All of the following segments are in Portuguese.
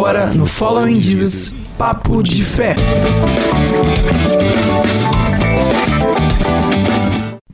agora no Following Jesus Papo de Fé.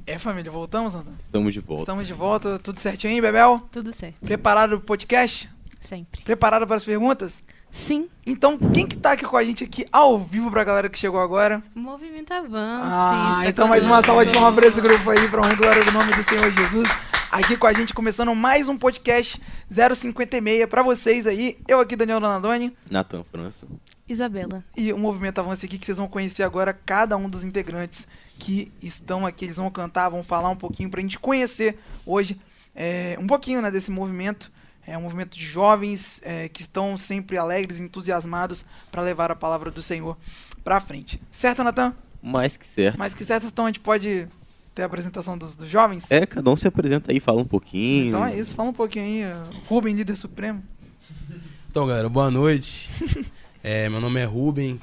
É, família, voltamos, Nathan? Estamos de volta. Estamos de volta, tudo certinho aí, Bebel? Tudo certo. Preparado pro podcast? Sempre. Preparado para as perguntas? Sim. Então, quem que tá aqui com a gente aqui ao vivo pra galera que chegou agora? Movimento Avance. Ah, então mais uma salva de palmas pra esse grupo aí, pra honra e glória do nome do Senhor Jesus. Aqui com a gente, começando mais um podcast 056 pra vocês aí. Eu aqui, Daniel Donadoni, Natan França. Isabela. e o Movimento Avance aqui, que vocês vão conhecer agora cada um dos integrantes que estão aqui. Eles vão cantar, vão falar um pouquinho pra gente conhecer hoje é, um pouquinho né, desse movimento. É um movimento de jovens é, que estão sempre alegres, entusiasmados pra levar a palavra do Senhor pra frente. Certo, Natan? Mais que certo. Mas que certo, então a gente pode ter a apresentação dos, dos jovens? É, cada um se apresenta aí, fala um pouquinho. Então é isso, fala um pouquinho aí. Rubem, líder supremo. Então, galera, boa noite. É, meu nome é Ruben,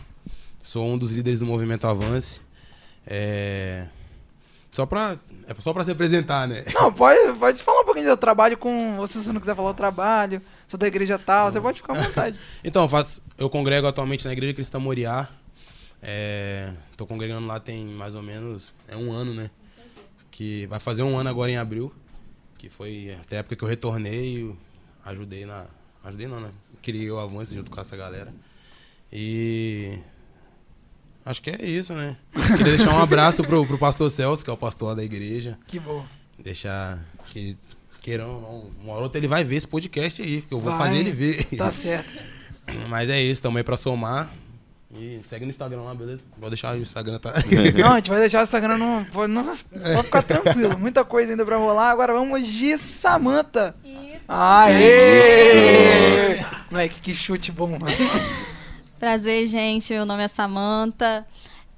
sou um dos líderes do Movimento Avance. É, só pra, é só pra se apresentar, né? Não, pode, pode falar um pouquinho do trabalho com. Você, se você não quiser falar o trabalho, sou da igreja tal, você pode ficar à vontade. Então, eu faço, eu congrego atualmente na Igreja Cristã Moriá. É, tô congregando lá tem mais ou menos é um ano, né? Que vai fazer um ano agora em abril. Que foi até a época que eu retornei, ajudei na. Ajudei não, né? Criei o Avance junto com essa galera. E. Acho que é isso, né? Queria deixar um abraço pro, pro pastor Celso, que é o pastor da igreja. Que bom. Deixar que ele, queirão ou não, uma hora ou outra ele vai ver esse podcast aí, porque eu vou Vai, fazer ele ver. Tá certo. Mas é isso, tamo aí pra somar. E segue no Instagram lá, beleza? Vou deixar o Instagram, tá? Não, a gente vai deixar o Instagram no. Pode, não, pode ficar tranquilo. Muita coisa ainda pra rolar. Agora vamos de Samanta. Isso. Aê! Moleque, que chute bom, mano. Prazer, gente. Meu nome é Samanta.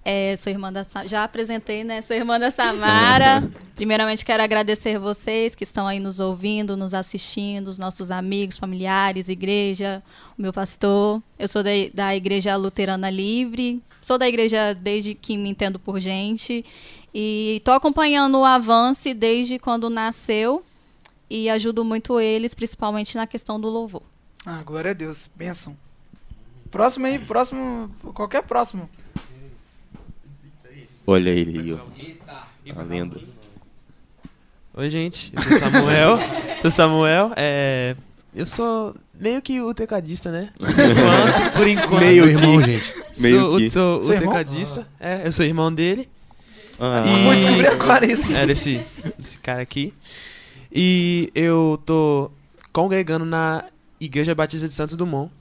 É, sou irmã da já apresentei, né? Sou irmã da Samara. Primeiramente quero agradecer vocês que estão aí nos ouvindo, nos assistindo, os nossos amigos, familiares, igreja, o meu pastor. Eu sou da, da Igreja Luterana Livre. Sou da igreja desde que me entendo por gente e tô acompanhando o Avance desde quando nasceu e ajudo muito eles, principalmente na questão do louvor. Ah, glória a Deus. Bênção. Próximo aí, próximo. Qualquer próximo. Olha ele aí, ó. Tá lenda. Oi, gente. Eu sou Samuel. sou Samuel. É... Eu sou meio que o tecladista, né? Por enquanto. Por enquanto. Meio Meu irmão, que. gente. meio sou, que. o- sou Seu o irmão? tecladista. É, eu sou irmão dele. Ah, E- Vou descobrir agora isso. É, desse, desse cara aqui. E eu tô congregando na Igreja Batista de Santos Dumont.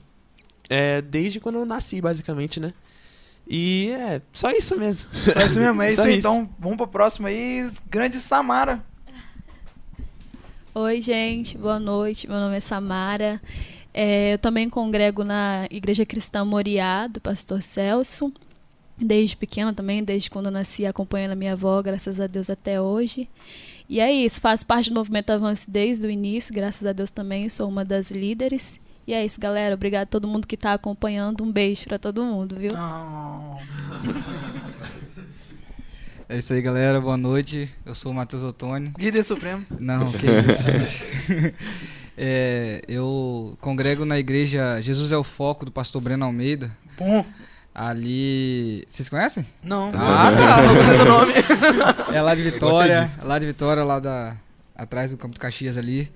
É, desde quando eu nasci, basicamente, né? E é só isso mesmo. Só isso mesmo, é isso aí. Então, vamos pro próximo aí. Grande Samara. Oi, gente, boa noite. Meu nome é Samara. É, eu também congrego na Igreja Cristã Moriá, do pastor Celso. Desde pequena também, desde quando eu nasci, acompanhando a minha avó, graças a Deus até hoje. E é isso, faço parte do movimento Avance desde o início, graças a Deus também, sou uma das líderes. E é isso, galera. Obrigado a todo mundo que está acompanhando. Um beijo para todo mundo, viu? Ah, É isso aí, galera. Boa noite. Eu sou o Matheus Ottoni. líder supremo. Não, que isso, gente. É, eu congrego na igreja Jesus é o Foco do pastor Breno Almeida. Bom. Ali. Vocês conhecem? Não. Ah, tá. Não gostei do nome. É lá de Vitória. Lá de Vitória, lá da. Atrás do Campo do Caxias ali.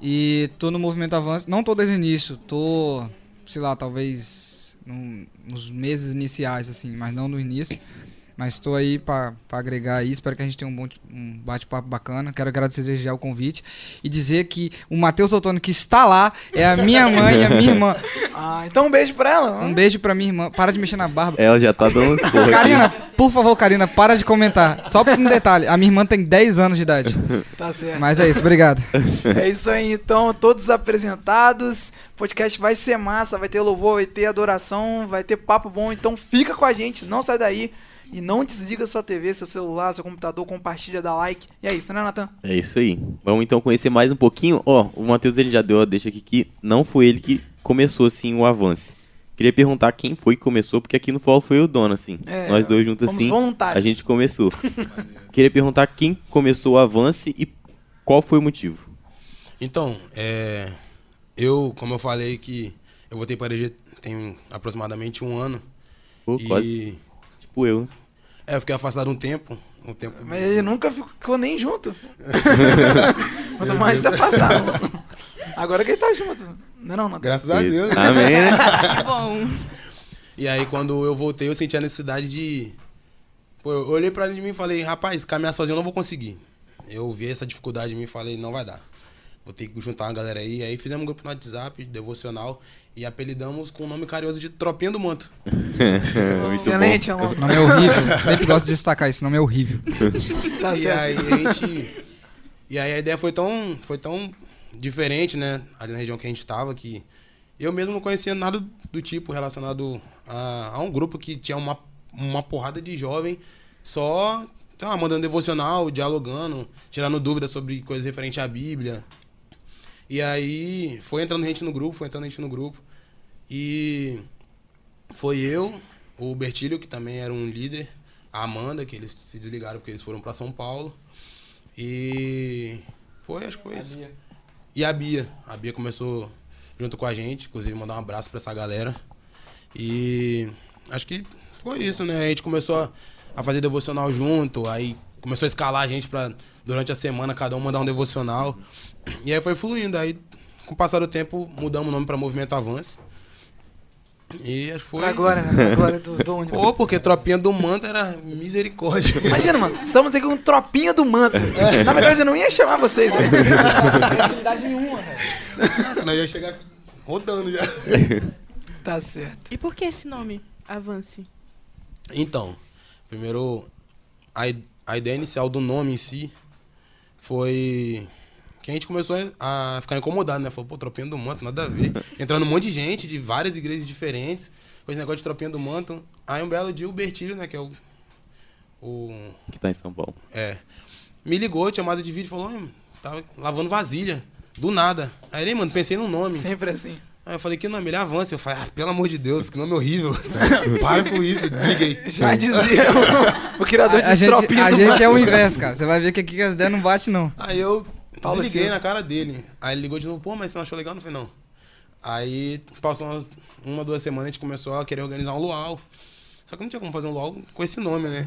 E tô no movimento avanço. Não tô desde o início, tô, sei lá, talvez num- nos meses iniciais, assim, mas não no início. Mas estou aí para agregar aí. Espero que a gente tenha um, bom, um bate-papo bacana. Quero agradecer já o convite e dizer que o Matheus Ottoni que está lá é a minha mãe e a minha irmã. Ah, então um beijo pra ela. Um beijo pra minha irmã. Para de mexer na barba. Ela já tá dando porra Karina, aqui. por favor, Karina, para de comentar. Só um detalhe: a minha irmã tem 10 anos de idade. Tá certo. Mas é isso, obrigado. É isso aí, então, todos apresentados. O podcast vai ser massa, vai ter louvor, vai ter adoração, vai ter papo bom. Então fica com a gente, não sai daí. E não desliga sua TV, seu celular, seu computador, compartilha, dá like. E é isso, né, Natan? É isso aí. Vamos então conhecer mais um pouquinho. Ó, o Matheus ele já deu a deixa aqui que não foi ele que começou assim o avance. Queria perguntar quem foi que começou, porque aqui no Fall foi o dono, assim. É, Nós dois juntos assim, voluntários. a gente começou. Queria perguntar quem começou o avance e qual foi o motivo. Então, é, eu, como eu falei que Eu voltei pra igreja tem aproximadamente um ano. Pô, e... quase. Tipo eu. É, eu fiquei afastado um tempo. Um tempo. Mas ele nunca ficou nem junto. Quanto mais se afastava. Agora que ele tá junto. Não é não, não. Graças a Deus. Amém, né? Que bom. E aí, quando eu voltei, eu senti a necessidade de. Pô, eu olhei pra dentro de mim e falei, rapaz, caminhar sozinho eu não vou conseguir. Eu vi essa dificuldade em mim e falei, não vai dar. Vou ter que juntar uma galera aí. Aí fizemos um grupo no WhatsApp, devocional, e apelidamos com o nome carinhoso de Tropinha do Manto. Excelente, amor. Esse nome é horrível. Sempre gosto de destacar, esse nome é horrível. Tá e certo. aí a gente. E aí a ideia foi tão, foi tão diferente, né? Ali na região que a gente tava, que eu mesmo não conhecia nada do tipo relacionado a, a um grupo que tinha uma, uma porrada de jovem só, lá, mandando devocional, dialogando, tirando dúvidas sobre coisas referentes à Bíblia. E aí foi entrando gente no grupo, foi entrando gente no grupo. E foi eu, o Bertílio, que também era um líder, a Amanda, que eles se desligaram porque eles foram pra São Paulo. E foi, acho que foi isso. E a Bia. A Bia começou junto com a gente, inclusive mandar um abraço pra essa galera. E acho que foi isso, né? A gente começou a, a fazer devocional junto, aí começou a escalar a gente pra durante a semana cada um mandar um devocional. E aí foi fluindo. Aí, com o passar do tempo, mudamos o nome pra Movimento Avance. E foi. Pra glória, né? Pra glória do, do ônibus. Pô, porque tropinha do manto era misericórdia. Imagina, mano, estamos aqui com tropinha do manto. Na verdade, eu não ia chamar vocês, né? Tranquilidade nenhuma, né? Nós ia chegar rodando já. Tá certo. E por que esse nome? Avance. Então, primeiro, a, a ideia inicial do nome em si foi que a gente começou a ficar incomodado, né? Falou, pô, Tropinha do Manto, nada a ver. Entrando um monte de gente de várias igrejas diferentes, com esse negócio de Tropinha do Manto. Aí um belo dia o Bertílio, né, que é o. o Que tá em São Paulo. é. Me ligou, chamada de vídeo, falou, "Oi, tava lavando vasilha. Do nada. Aí ele, mano, pensei num nome. Sempre assim. Aí eu falei, que nome? Ele avança. Eu falei, ah, pelo amor de Deus, que nome horrível. Para com isso, desliguei. Já dizia o, o criador de A, a gente, a gente é o inverso, cara. Você vai ver que aqui as ideias não batem, não. Aí eu Paulo desliguei na cara dele. Aí ele ligou de novo, pô, mas você não achou legal? Não foi não. Aí passou umas, uma, duas semanas, a gente começou a querer organizar um luau. Só que não tinha como fazer um luau com esse nome, né?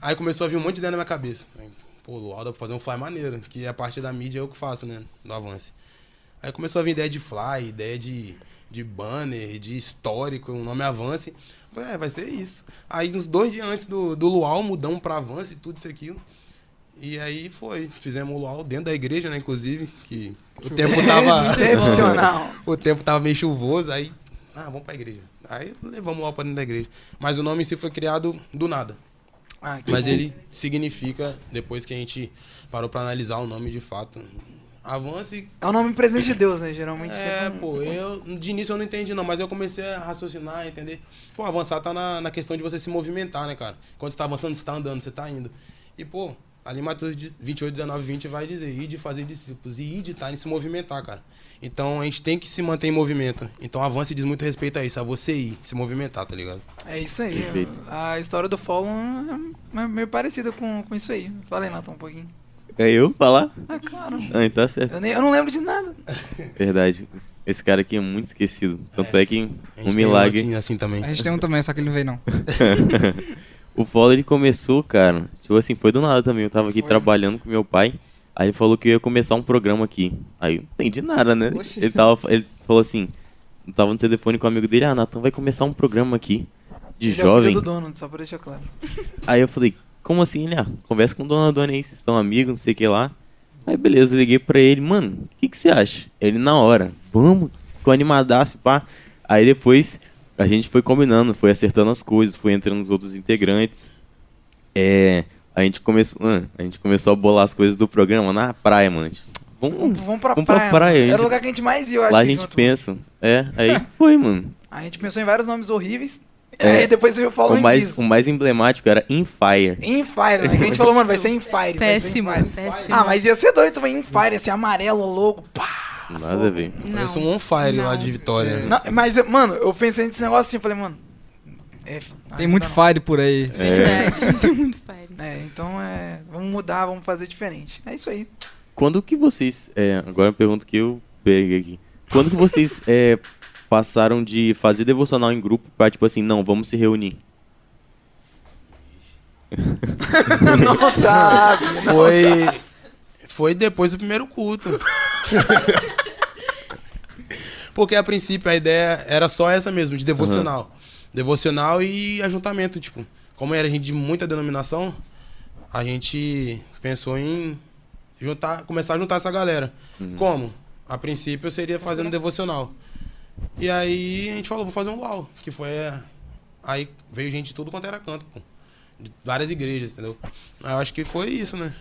Aí começou a vir um monte de ideia na minha cabeça. Aí, pô, luau dá pra fazer um fly maneiro, que é a parte da mídia eu que faço, né? Do avance. Aí começou a vir ideia de fly, ideia de, de banner, de histórico, um nome avance. Eu Falei, é, vai ser isso. Aí uns dois dias antes do, do luau, mudamos pra avance e tudo isso e aquilo. E aí foi. Fizemos o luau dentro da igreja, né, inclusive, que o tempo tava... Excepcional. o tempo tava meio chuvoso, aí... Ah, vamos pra igreja. Aí levamos o luau pra dentro da igreja. Mas o nome em si foi criado do nada. Ah, que Mas bom. ele significa, depois que a gente parou pra analisar o nome de fato, avance. É o nome presente de Deus, né? Geralmente É, sempre. pô, eu de início eu não entendi não, mas eu comecei a raciocinar, entender. Pô, avançar tá na, na questão de você se movimentar, né, cara? Quando você tá avançando, você tá andando, você tá indo. E, pô, ali Mateus de- 28, 19, 20 vai dizer, ir de fazer discípulos, e ir de estar em se movimentar, cara. Então a gente tem que se manter em movimento. Então avance diz muito respeito a isso, a você ir, se movimentar, tá ligado? É isso aí. Perfeito. A história do Follow é meio parecida com, com isso aí. Fala aí, Nathan, um pouquinho. É eu falar? Ah, claro. Ah, então tá certo. Eu, nem, eu não lembro de nada. Verdade. Esse cara aqui é muito esquecido. Tanto é, que A um gente tem milagre. lotinho assim também. A gente tem um também, só que ele não veio, não. O follow ele começou, cara. Tipo assim, foi do nada também. Eu tava aqui Foi. trabalhando com meu pai. Aí ele falou que eu ia começar um programa aqui. Aí eu não entendi nada, né? Oxi. Ele, tava, ele falou assim: eu tava no telefone com um amigo dele, ah, Nathan, vai começar um programa aqui de Ele é o jovem. do dono, só pra deixar claro. Aí eu falei, como assim? Ele, ah, conversa com o Dona Dona aí, vocês estão amigos, não sei o que lá. Aí beleza, liguei pra ele, mano, o que, que você acha? Ele na hora, vamos, ficou animadaço, pá. Aí depois a gente foi combinando, foi acertando as coisas, foi entrando os outros integrantes. É, a gente começou, a gente começou a bolar as coisas do programa na praia, mano. Vamos, Vamos, vamos pra Vamos pra praia. praia, mano. a Era o gente- lugar que a gente mais ia, eu acho. lá a gente junto. pensa. É, aí foi, mano. A gente pensou em vários nomes horríveis. É. Aí depois veio o Follow O mais, diz. o mais emblemático era Infire. Infire, né? Que a gente falou, mano, vai ser Infire. Péssimo, Vai ser Infire. péssimo. Ah, mas ia ser doido também, Infire, esse amarelo, logo, pá. Nada a ver. Parece um on fire lá Não. de Vitória. Não, mas, mano, eu pensei nesse negócio assim, falei, mano. é, ah, Tem muito não. fire por aí. Verdade. Tem muito fire. É, então é. Vamos mudar, vamos fazer diferente. É isso aí. Quando que vocês. É, agora uma pergunta que eu peguei aqui. Quando que vocês é, passaram de fazer devocional em grupo pra, tipo assim, não, vamos se reunir? não sabe. não Foi, depois do primeiro culto. Porque a princípio a ideia era só essa mesmo, de devocional. Devocional e ajuntamento, tipo. Como era gente de muita denominação, a gente pensou em juntar, começar a juntar essa galera. Como? A princípio seria fazendo devocional. E aí a gente falou, vou fazer um LOL, que foi aí veio gente de tudo quanto era canto, pô. De várias igrejas, entendeu? Eu acho que foi isso, né?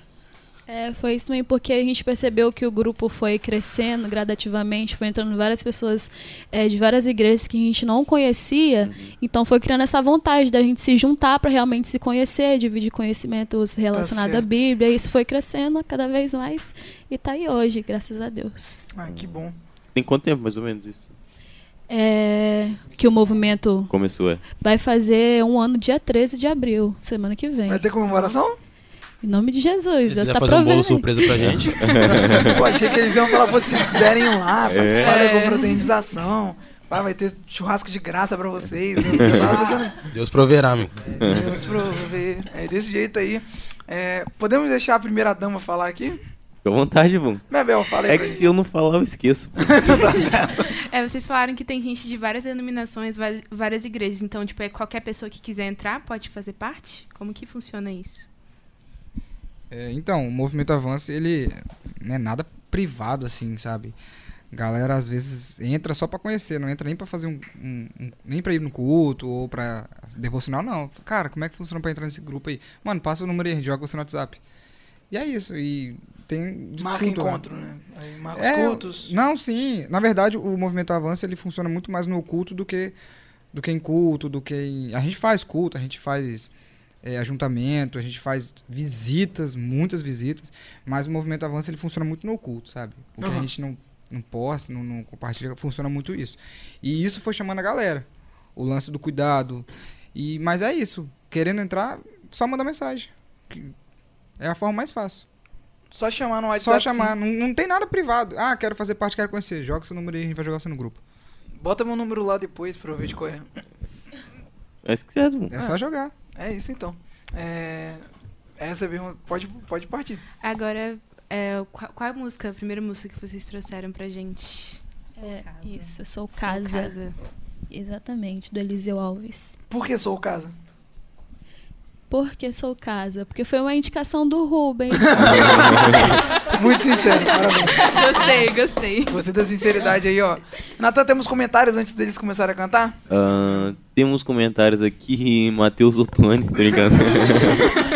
É, foi isso também porque a gente percebeu que o grupo foi crescendo gradativamente, foi entrando várias pessoas é, de várias igrejas que a gente não conhecia, então foi criando essa vontade da gente se juntar para realmente se conhecer, dividir conhecimentos relacionados à certo. Bíblia, e isso foi crescendo cada vez mais e tá aí hoje, graças a Deus. Ah, que bom. Tem quanto tempo, mais ou menos, isso? É, que o movimento Começou, é. vai fazer um ano dia 13 de abril, semana que vem. Vai ter comemoração? Em nome de Jesus, Se Deus quiser tá fazer um bolo surpresa pra gente. Pô, achei que eles iam falar, vocês quiserem ir lá, participar É. da confraternização. Pá, vai ter churrasco de graça pra vocês. Eu pensando, Deus proverá, amigo. Deus prover. É desse jeito aí. É, podemos deixar a primeira dama falar aqui? Fica à vontade, mano. Bebel, fala aí É que gente. se eu não falar, eu esqueço. Tá certo. É, vocês falaram que tem gente de várias denominações, várias, várias igrejas. Então, tipo, é qualquer pessoa que quiser entrar pode fazer parte? Como que funciona isso? É, então, o movimento Avance, ele não é nada privado, assim, sabe? Galera, às vezes, entra só pra conhecer, não entra nem pra fazer um. um- um- nem pra ir no culto ou pra devocional, não. Cara, como é que funciona pra entrar nesse grupo aí? Mano, passa o número aí, a gente joga você no WhatsApp. E é isso, e tem. Marca culto lá. encontro, né? Aí marca os É, cultos. Não, sim. Na verdade, o movimento Avança ele funciona muito mais no culto do que do que em culto, do que em... a gente faz culto, a gente faz é, ajuntamento, a gente faz visitas, muitas visitas, mas o movimento Avança ele funciona muito no culto, sabe? Porque Aham. a gente não não posta, não, não compartilha, funciona muito isso. E isso foi chamando a galera. O lance do cuidado. E mas é isso. Querendo entrar, só manda mensagem. Que É a forma mais fácil. Só chamar no WhatsApp. Só chamar. Não, não tem nada privado. Ah, quero fazer parte, quero conhecer. Joga seu número aí, a gente vai jogar você no grupo. Bota meu número lá depois pra eu ver de qual é. É. É só jogar. É isso então. É... Essa é a pergunta. Pode, pode partir. Agora, é, qual, qual é a música, a primeira música que vocês trouxeram pra gente? É, isso, eu sou Sou casa. Exatamente, do Eliseu Alves. Por que sou casa? Por que sou casa? Porque foi uma indicação do Rubens. Muito sincero, parabéns. Gostei, gostei. Gostei da sinceridade aí, ó. Natan, temos comentários antes deles começarem a cantar? Ah, temos comentários aqui, Matheus Ottoni, tô brincando.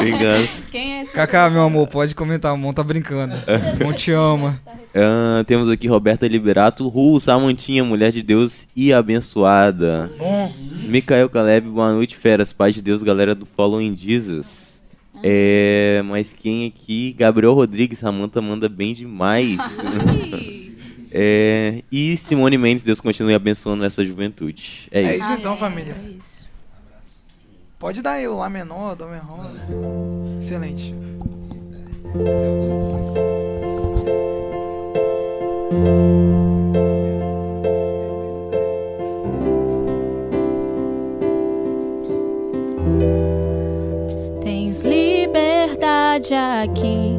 Obrigado. Quem é esse? Kaká, meu amor, pode comentar. O Mon tá brincando. O Mon te ama. Ah, temos aqui Roberta Liberato, Ru, Samantinha, mulher de Deus e abençoada. Bom, Micael Caleb, boa noite, feras. Paz de Deus, galera do Following Jesus. É, mas quem aqui? Gabriel Rodrigues, Samanta manda bem demais. É, e Simone Mendes, Deus continue abençoando essa juventude. É é isso. isso então, família. É isso. Pode dar eu, Lá menor, Dó menor. Excelente. Tens liberdade aqui,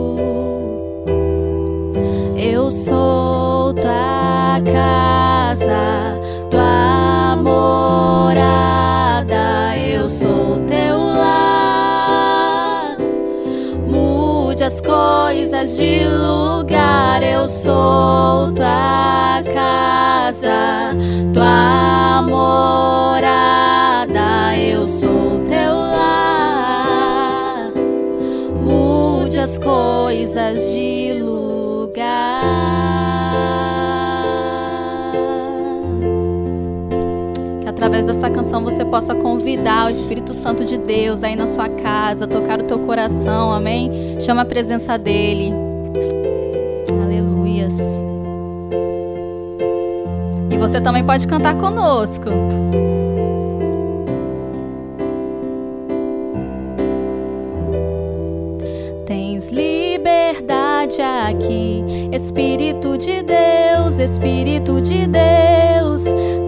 Casa, tua morada, eu sou teu lar. Mude as coisas de lugar, eu sou tua casa, tua morada, eu sou teu lar. Mude as coisas de lugar. Através dessa canção você possa convidar o Espírito Santo de Deus aí na sua casa, tocar o teu coração, amém? Chama a presença dele. Aleluias. E você também pode cantar conosco. Tens liberdade aqui, Espírito de Deus, Espírito de Deus.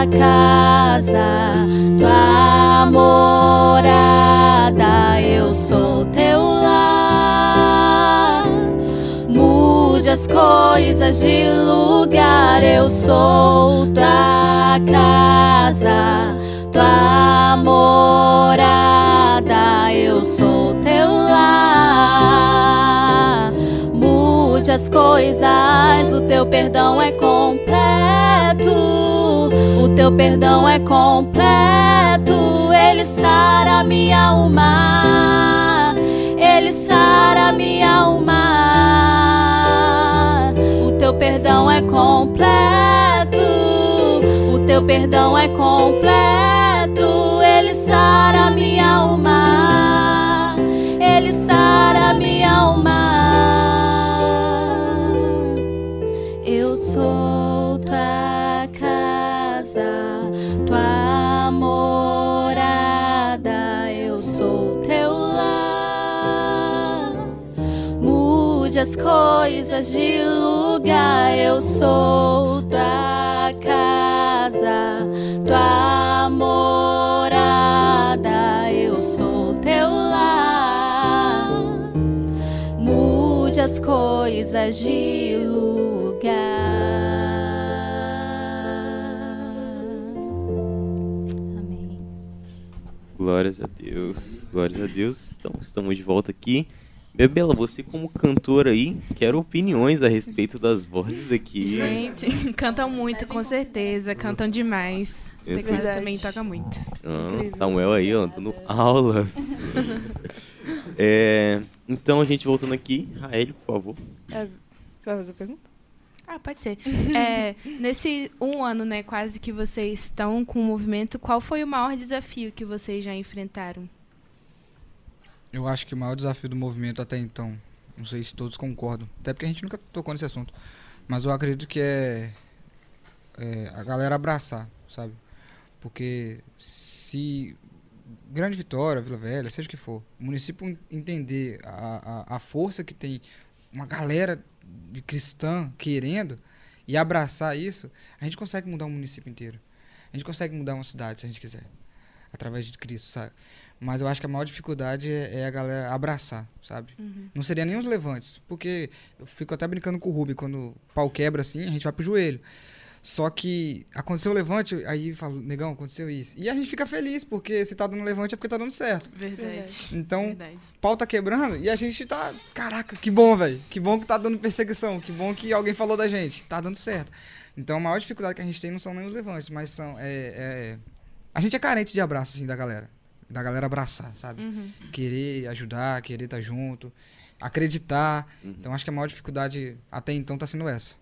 tua casa, tua morada, eu sou teu lar. Mude as coisas de lugar, eu sou tua casa, tua morada, eu sou teu lar. Mude as coisas, o teu perdão é completo. Teu perdão é completo. Ele sara minha alma. Ele sara minha alma. O teu perdão é completo. O teu perdão é completo. Ele sara minha alma. As coisas de lugar, eu sou tua casa, tua morada, eu sou teu lar. Mude as coisas de lugar. Amém. Glórias a Deus. Glórias a Deus. Então, estamos de volta aqui. Bebela, você como cantora aí, quero opiniões a respeito das vozes aqui. Gente, cantam muito, com certeza. Cantam demais. O teclado também toca muito. Ah, Samuel aí, ó, dando aulas. É, então, a gente voltando aqui. Rael, por favor. É, você vai fazer a pergunta? Ah, pode ser. É, nesse um ano, né, quase que vocês estão com o movimento, qual foi o maior desafio que vocês já enfrentaram? Eu acho que o maior desafio do movimento até então, não sei se todos concordam, até porque a gente nunca tocou nesse assunto, mas eu acredito que é, é a galera abraçar, sabe? Porque se Grande Vitória, Vila Velha, seja o que for, o município en- entender a, a, a força que tem uma galera de cristã querendo e abraçar isso, a gente consegue mudar um município inteiro. A gente consegue mudar uma cidade se a gente quiser, através de Cristo, sabe? Mas eu acho que a maior dificuldade é, a galera abraçar, sabe? Não seria nem os levantes, porque eu fico até brincando com o Rubi, quando o pau quebra assim, a gente vai pro joelho. Só que aconteceu o levante, aí eu falo, negão, aconteceu isso. E a gente fica feliz, porque se tá dando levante é porque tá dando certo. Verdade. Então, Verdade. pau tá quebrando e a gente tá. Caraca, que bom, velho. Que bom que tá dando perseguição. Que bom que alguém falou da gente. Tá dando certo. Então a maior dificuldade que a gente tem não são nem os levantes, mas são. É, é- A gente é carente de abraço, assim, da galera. Da galera abraçar, sabe? Uhum. Querer ajudar, querer estar junto, acreditar. Uhum. Então acho que a maior dificuldade até então tá sendo essa.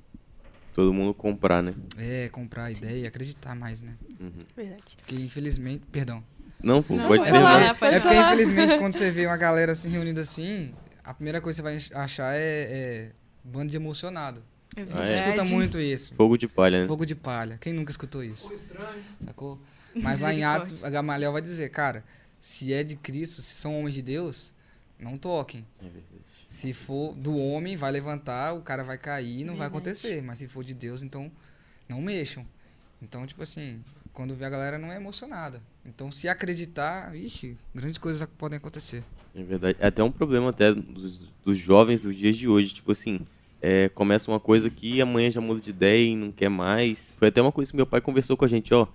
Todo mundo comprar, né? É, comprar a ideia e acreditar mais, né? Uhum. Verdade. Porque infelizmente. Perdão. Não, pô, Não, pode pode É falar. porque, pode é porque, falar. infelizmente, quando você vê uma galera assim reunida assim, a primeira coisa que você vai achar é, é bando de emocionado. É A gente é? escuta muito isso. Fogo de palha, né? Fogo de palha. Quem nunca escutou isso? Sacou? Mas lá em Atos, a Gamaliel vai dizer, cara, se é de Cristo, se são homens de Deus, não toquem. É verdade. Se for do homem, vai levantar, o cara vai cair, não vai Verdade. acontecer. Mas se for de Deus, então não mexam. Então, tipo assim, quando vê a galera não é emocionada. Então, se acreditar, ixi, grandes coisas podem acontecer. É verdade. É até um problema até dos, dos jovens dos dias de hoje. Tipo assim, é, começa uma coisa que amanhã já muda de ideia e não quer mais. Foi até uma coisa que meu pai conversou com a gente, ó.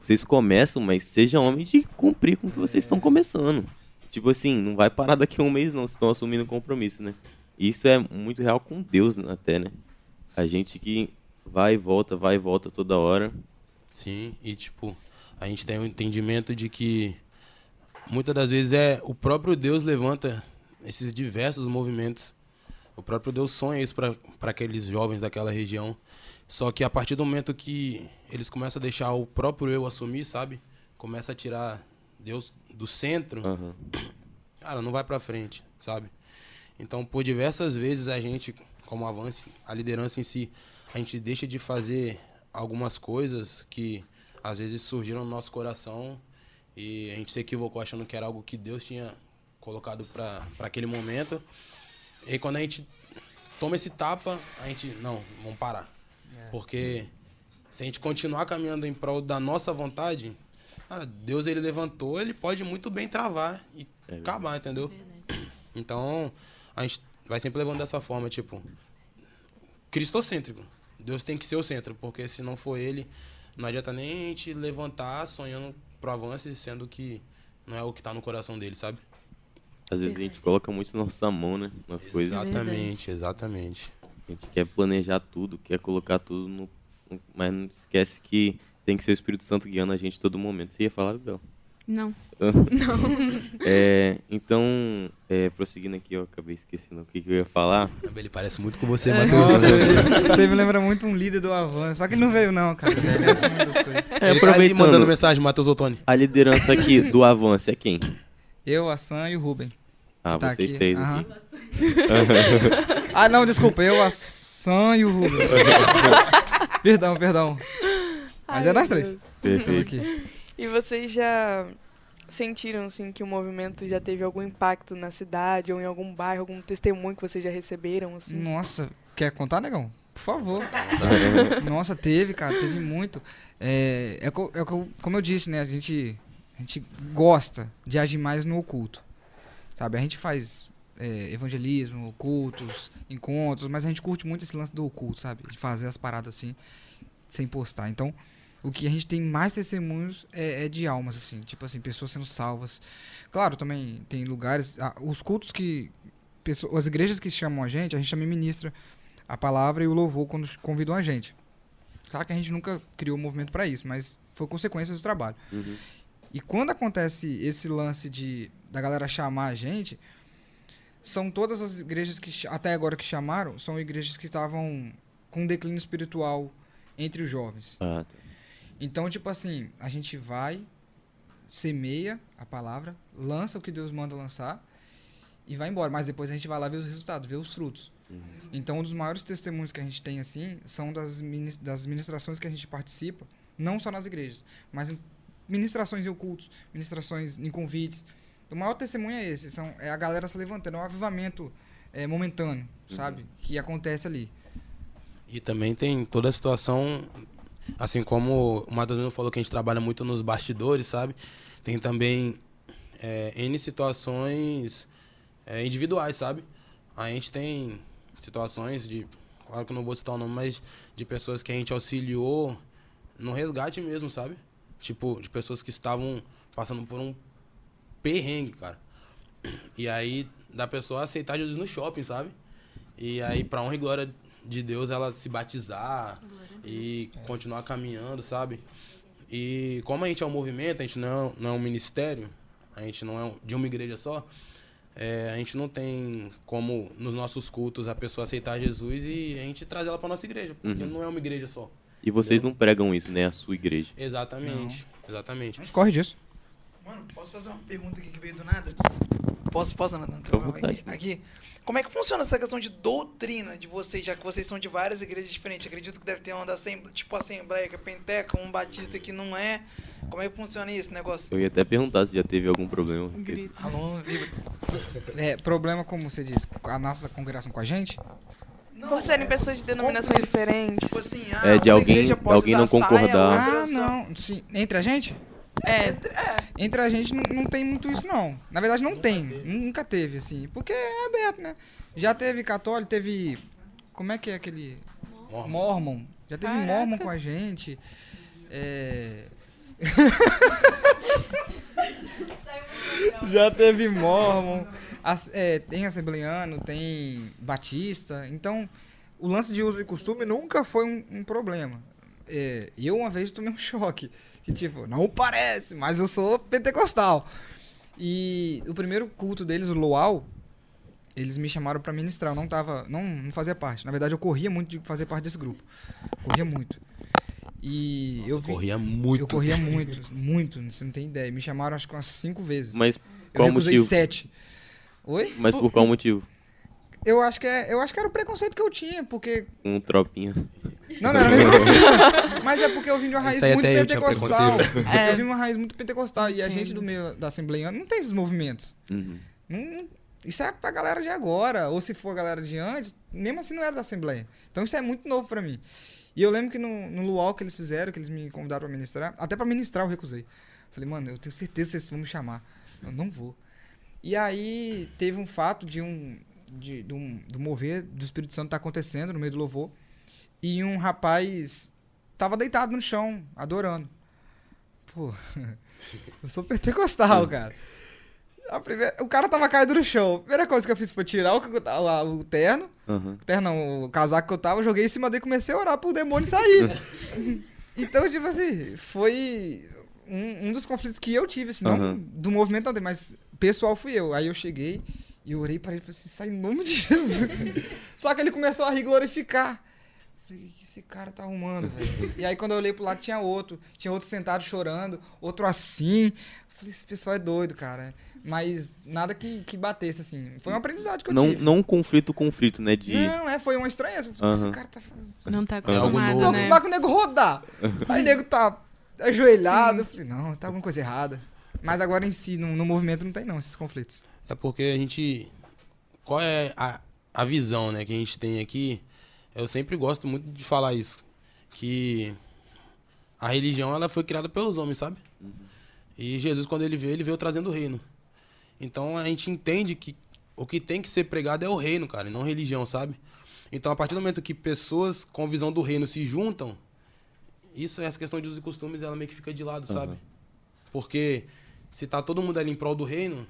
Vocês começam, mas sejam homens de cumprir com o que vocês estão começando. tipo assim, não vai parar daqui a um mês não, vocês estão assumindo um compromisso, né? E isso é muito real com Deus né, até, né? A gente que vai e volta, vai e volta toda hora. Sim, e tipo, a gente tem um entendimento de que muitas das vezes é o próprio Deus levanta esses diversos movimentos. O próprio Deus sonha isso para aqueles jovens daquela região. Só que a partir do momento que eles começam a deixar o próprio eu assumir, sabe? Começa a tirar Deus do centro, Aham. cara, não vai pra frente, sabe? Então, por diversas vezes a gente, como avance, a liderança em si, a gente deixa de fazer algumas coisas que às vezes surgiram no nosso coração e a gente se equivocou achando que era algo que Deus tinha colocado para aquele momento. E aí, quando a gente toma esse tapa, a gente, não, vamos parar. Porque se a gente continuar caminhando em prol da nossa vontade, cara, Deus ele levantou, ele pode muito bem travar e É acabar, entendeu? Então, a gente vai sempre levando dessa forma, tipo, cristocêntrico. Deus tem que ser o centro, porque se não for ele, não adianta nem a gente levantar sonhando pro avanço, sendo que não é o que tá no coração dele, sabe? Às vezes a gente coloca muito nossa mão, né? Nas coisas. Exatamente, exatamente. A gente quer planejar tudo, quer colocar tudo no. Mas não esquece que tem que ser o Espírito Santo guiando a gente todo momento. Você ia falar, Bel? Não. É, então, é, prosseguindo aqui, eu acabei esquecendo o que, que eu ia falar. Ele parece muito com você, É, Matheus. nossa, você me lembra muito um líder do Avan. Só que ele não veio, não, cara. Ele esquece muitas coisas. É, Ele tá aproveitando, mandando mensagem, Matheus Ottoni. a liderança aqui do Avanço é quem? Eu, a Sam e o Ruben. Ah, tá vocês aqui. três Aham. aqui. Ah, não, desculpa. Eu, a Sam e o Ruben. perdão, perdão. Mas Ai, é nós três. Perfeito. aqui. E vocês já sentiram assim que o movimento já teve algum impacto na cidade ou em algum bairro, algum testemunho que vocês já receberam assim? Nossa, quer contar, negão? Por favor. Nossa, teve, cara, teve muito. É, é, é co- como eu disse, né? A gente, a gente gosta de agir mais no oculto. Sabe? A gente faz é, evangelismo, cultos, encontros, mas a gente curte muito esse lance do oculto, sabe? De fazer as paradas assim, sem postar. Então, o que a gente tem mais testemunhos é, é de almas, assim, tipo assim, pessoas sendo salvas. Claro, também tem lugares. ah, os cultos que. pessoas- as igrejas que chamam a gente, a gente também ministra a palavra e o louvor quando convidam a gente. Claro que a gente nunca criou um movimento para isso, mas foi consequência do trabalho. Uhum. E quando acontece esse lance de da galera chamar a gente, são todas as igrejas que até agora que chamaram, são igrejas que estavam com declínio espiritual entre os jovens. Ah, tá. Então, tipo assim, a gente vai, semeia a palavra, lança o que Deus manda lançar e vai embora. Mas depois a gente vai lá ver os resultados, ver os frutos. Então, um dos maiores testemunhos que a gente tem, assim, são das, das ministrações que a gente participa, não só nas igrejas, mas em ministrações em ocultos, ministrações em convites. O maior testemunho é esse, são, é a galera se levantando, é um avivamento é, momentâneo, sabe? Que acontece ali. E também tem toda a situação, assim como o Matheus falou que a gente trabalha muito nos bastidores, sabe? Tem também é, N situações é, individuais, sabe? A gente tem situações de, claro que eu não vou citar o nome, mas de pessoas que a gente auxiliou no resgate mesmo, sabe? Tipo, de pessoas que estavam passando por um perrengue, cara. E aí, da pessoa aceitar Jesus no shopping, sabe? E aí, pra honra e glória de Deus, ela se batizar e continuar caminhando, sabe? E como a gente é um movimento, a gente não é, não é um ministério, a gente não é um- de uma igreja só, é, a gente não tem como, nos nossos cultos, a pessoa aceitar Jesus e a gente trazer ela pra nossa igreja, porque Uhum. não é uma igreja só. E vocês não pregam isso, né? A sua igreja. Exatamente, exatamente. A gente corre disso. Mano, posso fazer uma pergunta aqui que veio do nada? Posso, posso, vontade. Aqui, aqui. Como é que funciona essa questão de doutrina de vocês, já que vocês são de várias igrejas diferentes? Acredito que deve ter uma da assembleia, tipo Assembleia, que é Penteca, um Batista que não é. Como é que funciona esse negócio? Eu ia até perguntar se já teve algum problema. Grito. Alô, Vibra. É, problema, como você disse, com a nossa congregação com a gente, Não, Por serem é pessoas de denominações diferentes. Tipo assim, ah, É, de alguém- alguém não saia, concordar. outra Ah, não. Sim. Entre a gente? É, Entre a gente não, não tem muito isso, não. Na verdade, não tem. Nunca teve, assim. Porque é aberto, né? Já teve católico, teve. Como é que é aquele. Mormon. Mormon. Já teve Caraca. Mormon com a gente. É. já teve Mormon, as- é, tem Assembleiano, tem Batista. Então, o lance de uso e costume nunca foi um, um problema. É, eu uma vez tomei um choque. Que tipo, não parece, mas eu sou pentecostal. E o primeiro culto deles, o Luau, eles me chamaram pra ministrar. Eu não tava. Não, não fazia parte. Na verdade, eu corria muito de fazer parte desse grupo. Corria muito. E eu vi. corria muito. Eu corria muito, muito, você não tem ideia. Me chamaram acho que umas cinco vezes. Mas eu qual recusei motivo? sete. Oi? Mas por qual motivo? Eu acho que é, eu acho que era o preconceito que eu tinha, porque Um tropinha. não, não era nem tropinha. Mas é porque eu vim de uma raiz muito pentecostal. É. Eu vim de uma raiz muito pentecostal e a gente do meio da Assembleia não tem esses movimentos. Uhum. Não- isso é pra galera de agora, ou se for a galera de antes, mesmo assim não era da Assembleia. Então isso é muito novo pra mim. E eu lembro que no, no Luau que eles fizeram, que eles me convidaram pra ministrar, até pra ministrar eu recusei. Falei, mano, eu tenho certeza que vocês vão me chamar. Eu não vou. E aí teve um fato de um. De, um, do mover do Espírito Santo tá acontecendo no meio do louvor. E um rapaz tava deitado no chão, adorando. Pô, eu sou pentecostal, cara. A primeira, o cara tava caído no chão. A primeira coisa que eu fiz foi tirar o, o, o terno. Aham. O terno não, o casaco que eu tava, eu joguei em cima dele e comecei a orar pro demônio sair. então, tipo assim, foi um, um dos conflitos que eu tive, assim, não Aham. do movimento não, mas pessoal fui eu. Aí eu cheguei e eu orei para ele e falei assim, sai em nome de Jesus. Só que ele começou a rir glorificar. Falei, o que esse cara tá arrumando, velho? E aí quando eu olhei pro lado tinha outro. Tinha outro sentado chorando, outro assim. Falei, esse pessoal é doido, cara. Mas nada que, que batesse, assim. Foi um aprendizado que eu Não, tive. não um conflito, conflito, né? De. Não, é, foi uma estranheza. Falei, Esse cara tá. Não tá algo acostumado. Tô né? acostumado com o nego rodar. Aí o nego tá ajoelhado. Eu falei, não, tá alguma coisa errada. Mas agora em si, no, no movimento, não tem não, esses conflitos. É porque a gente. Qual é a, a visão né, que a gente tem aqui? Eu sempre gosto muito de falar isso. Que a religião ela foi criada pelos homens, sabe? E Jesus, quando ele veio, ele veio trazendo o reino. Então a gente entende que o que tem que ser pregado é o reino, cara, e não religião, sabe? Então a partir do momento que pessoas com visão do reino se juntam, isso, essa questão de usos e costumes, ela meio que fica de lado, sabe? Porque se tá todo mundo ali em prol do reino,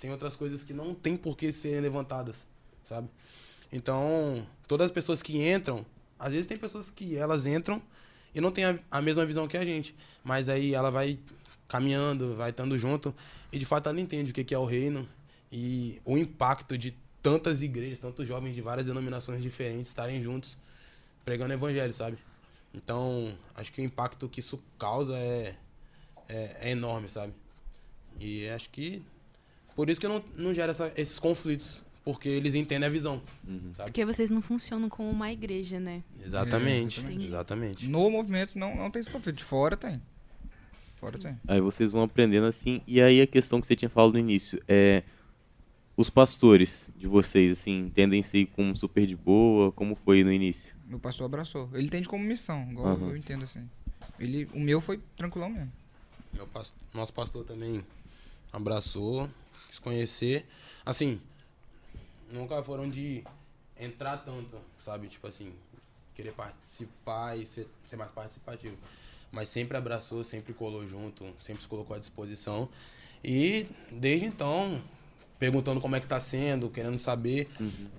tem outras coisas que não tem por que serem levantadas, sabe? Então, todas as pessoas que entram, às vezes tem pessoas que elas entram e não tem a, a mesma visão que a gente, mas aí ela vai caminhando, vai estando junto e de fato ela entende o que é o reino e o impacto de tantas igrejas, tantos jovens de várias denominações diferentes estarem juntos pregando o evangelho, sabe? Então, acho que o impacto que isso causa é, é, é enorme, sabe? E acho que por isso que não, não gera essa- esses conflitos, porque eles entendem a visão, sabe? Porque vocês não funcionam como uma igreja, né? Exatamente, exatamente. exatamente. No movimento não, não tem esse conflito. De fora tem. Fora tem. Aí vocês vão aprendendo assim. E aí a questão que você tinha falado no início é. Os pastores de vocês, assim, entendem-se como super de boa? Como foi no início? Meu pastor abraçou. Ele entende como missão, igual Aham. eu entendo assim. Ele, o meu foi tranquilão mesmo. Meu pas- nosso pastor também abraçou, quis conhecer. Assim, nunca foram de entrar tanto, sabe? Tipo assim, querer participar e ser, ser mais participativo. Mas sempre abraçou, sempre colou junto, sempre se colocou à disposição. E desde então, perguntando como é que tá sendo, querendo saber.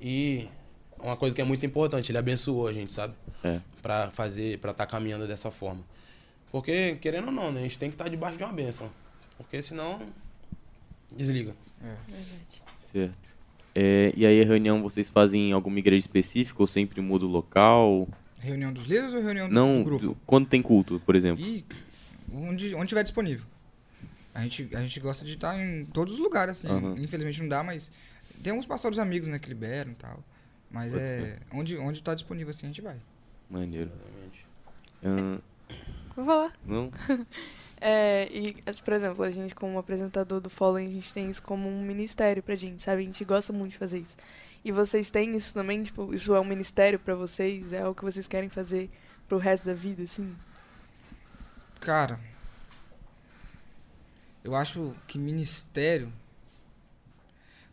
E uma coisa que é muito importante, ele abençoou a gente, sabe? É. Pra fazer, pra estar caminhando dessa forma. Porque, querendo ou não, né? A gente tem que estar debaixo de uma bênção. Porque senão. Desliga. Certo. É, e aí a reunião vocês fazem em alguma igreja específica ou sempre muda o local? Reunião dos líderes ou reunião do- Não, do grupo? do- quando tem culto, por exemplo. E onde, onde tiver disponível. A gente, a gente gosta de estar em todos os lugares, assim. Aham. Infelizmente não dá, mas tem alguns pastores amigos, né, que liberam e tal. Mas Pode é. Onde, onde tá disponível assim, a gente vai. Maneiro. Ahn, Vou falar. não? É, e, as- por exemplo, a gente como apresentador do Following, a gente tem isso como um ministério pra gente, sabe? A gente gosta muito de fazer isso. E vocês têm isso também? Tipo, isso é um ministério pra vocês? É o que vocês querem fazer pro resto da vida, assim? Cara, eu acho que ministério.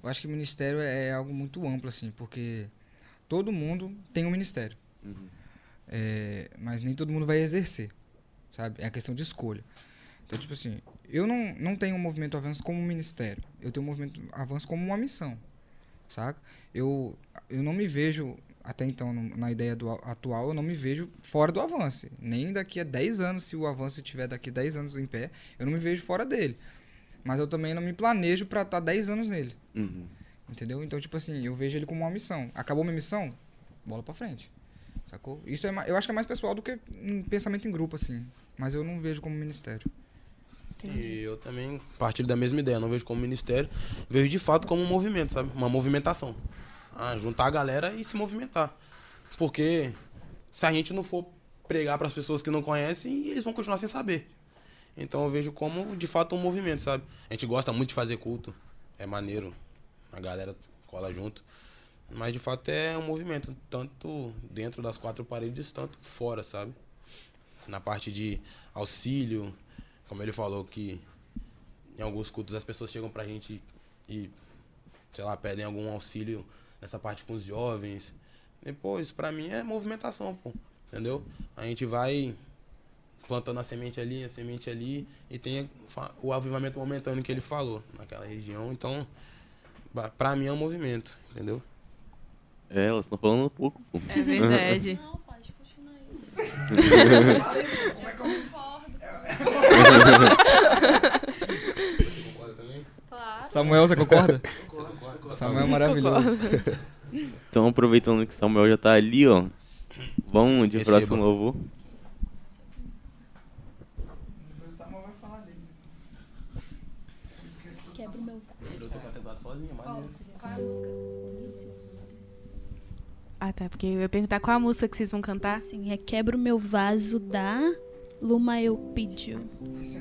Eu acho que ministério é algo muito amplo, assim, porque todo mundo tem um ministério. É, mas nem todo mundo vai exercer, sabe? É a questão de escolha. Então, tipo assim, eu não, não tenho o movimento avanço como um ministério. Eu tenho o movimento avanço como uma missão. Saca? Eu, eu não me vejo, até então, no- na ideia do atual, eu não me vejo fora do avanço. Nem daqui a 10 anos, se o avanço estiver daqui a 10 anos em pé, eu não me vejo fora dele. Mas eu também não me planejo pra estar 10 anos nele. Uhum. Entendeu? Então, tipo assim, eu vejo ele como uma missão. Acabou minha missão? Bola pra frente. Sacou? Isso é, eu acho que é mais pessoal do que um pensamento em grupo, assim. Mas eu não vejo como ministério. E eu também partilho da mesma ideia, não vejo como ministério, vejo de fato como um movimento, sabe? Uma movimentação. Ah, juntar a galera e se movimentar. Porque se a gente não for pregar para as pessoas que não conhecem, eles vão continuar sem saber. Então eu vejo como de fato um movimento, sabe? A gente gosta muito de fazer culto, é maneiro, a galera cola junto. Mas de fato é um movimento, tanto dentro das quatro paredes, tanto fora, sabe? Na parte de auxílio, como ele falou que em alguns cultos as pessoas chegam pra gente e, sei lá, pedem algum auxílio nessa parte com os jovens. E, pô, isso pra mim é movimentação, pô. Entendeu? A gente vai plantando a semente ali, a semente ali, e tem o avivamento momentâneo que ele falou naquela região. Então, pra mim é um movimento, entendeu? É, elas estão falando um pouco, pô. É verdade. Não, pode continuar aí. Claro. Samuel, você concorda? Samuel é maravilhoso. Então, aproveitando que o Samuel já tá ali, ó. Vamos de Receba. próximo louvor. Depois o Samuel vai falar dele. Quebra o meu vaso. Ah, tá. Porque eu ia perguntar qual a música que vocês vão cantar. Assim, é Quebra o meu vaso da Luma Eupídio. Aos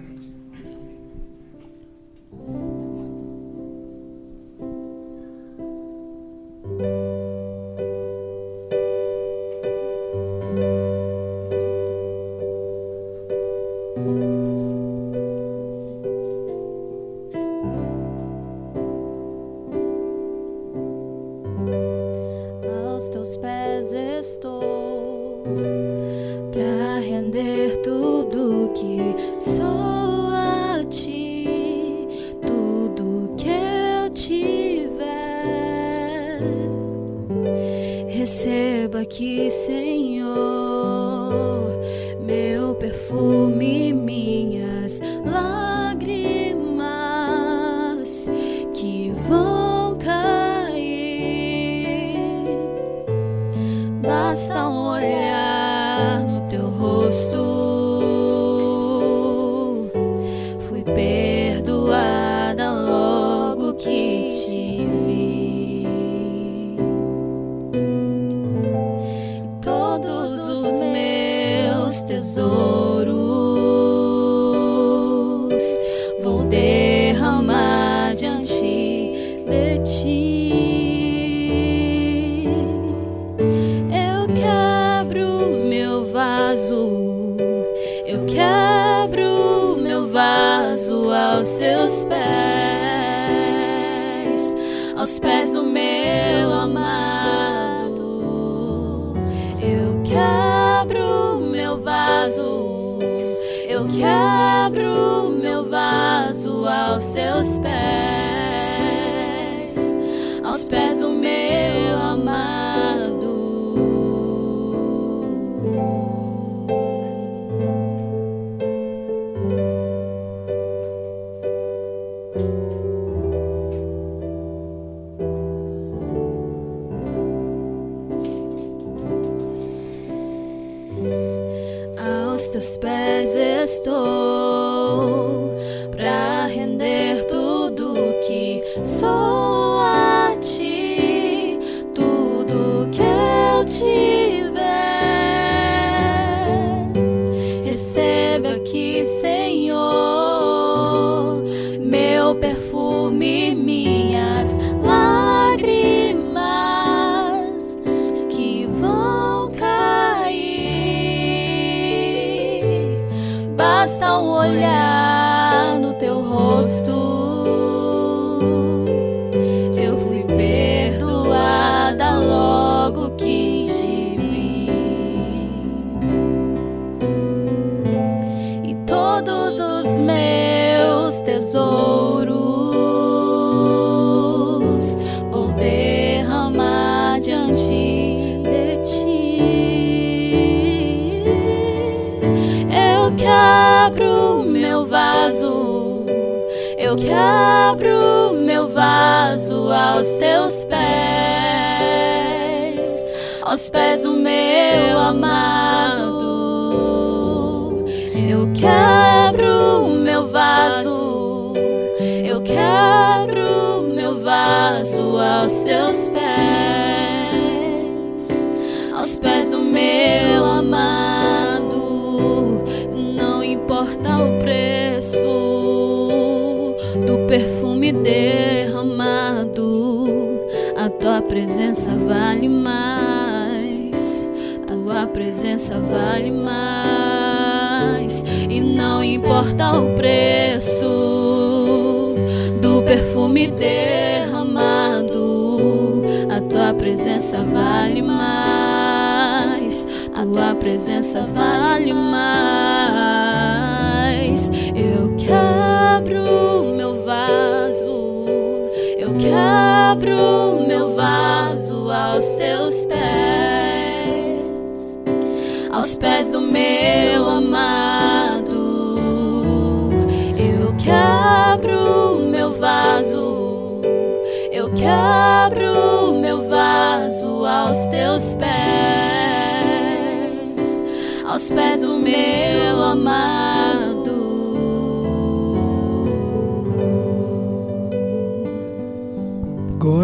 Receba Yeah. Aos seus pés, aos pés do meu amado. Eu quebro meu vaso, eu quebro meu vaso aos seus pés, aos pés do meu amado. Não importa o preço do perfume tua presença vale mais. Tua presença vale mais. E não importa o preço do perfume derramado, a tua presença vale mais. Tua presença vale mais. Eu quebro meu vaso aos seus pés, aos pés do meu amado. Eu quebro meu vaso, eu quebro meu vaso aos teus pés, aos pés do meu amado.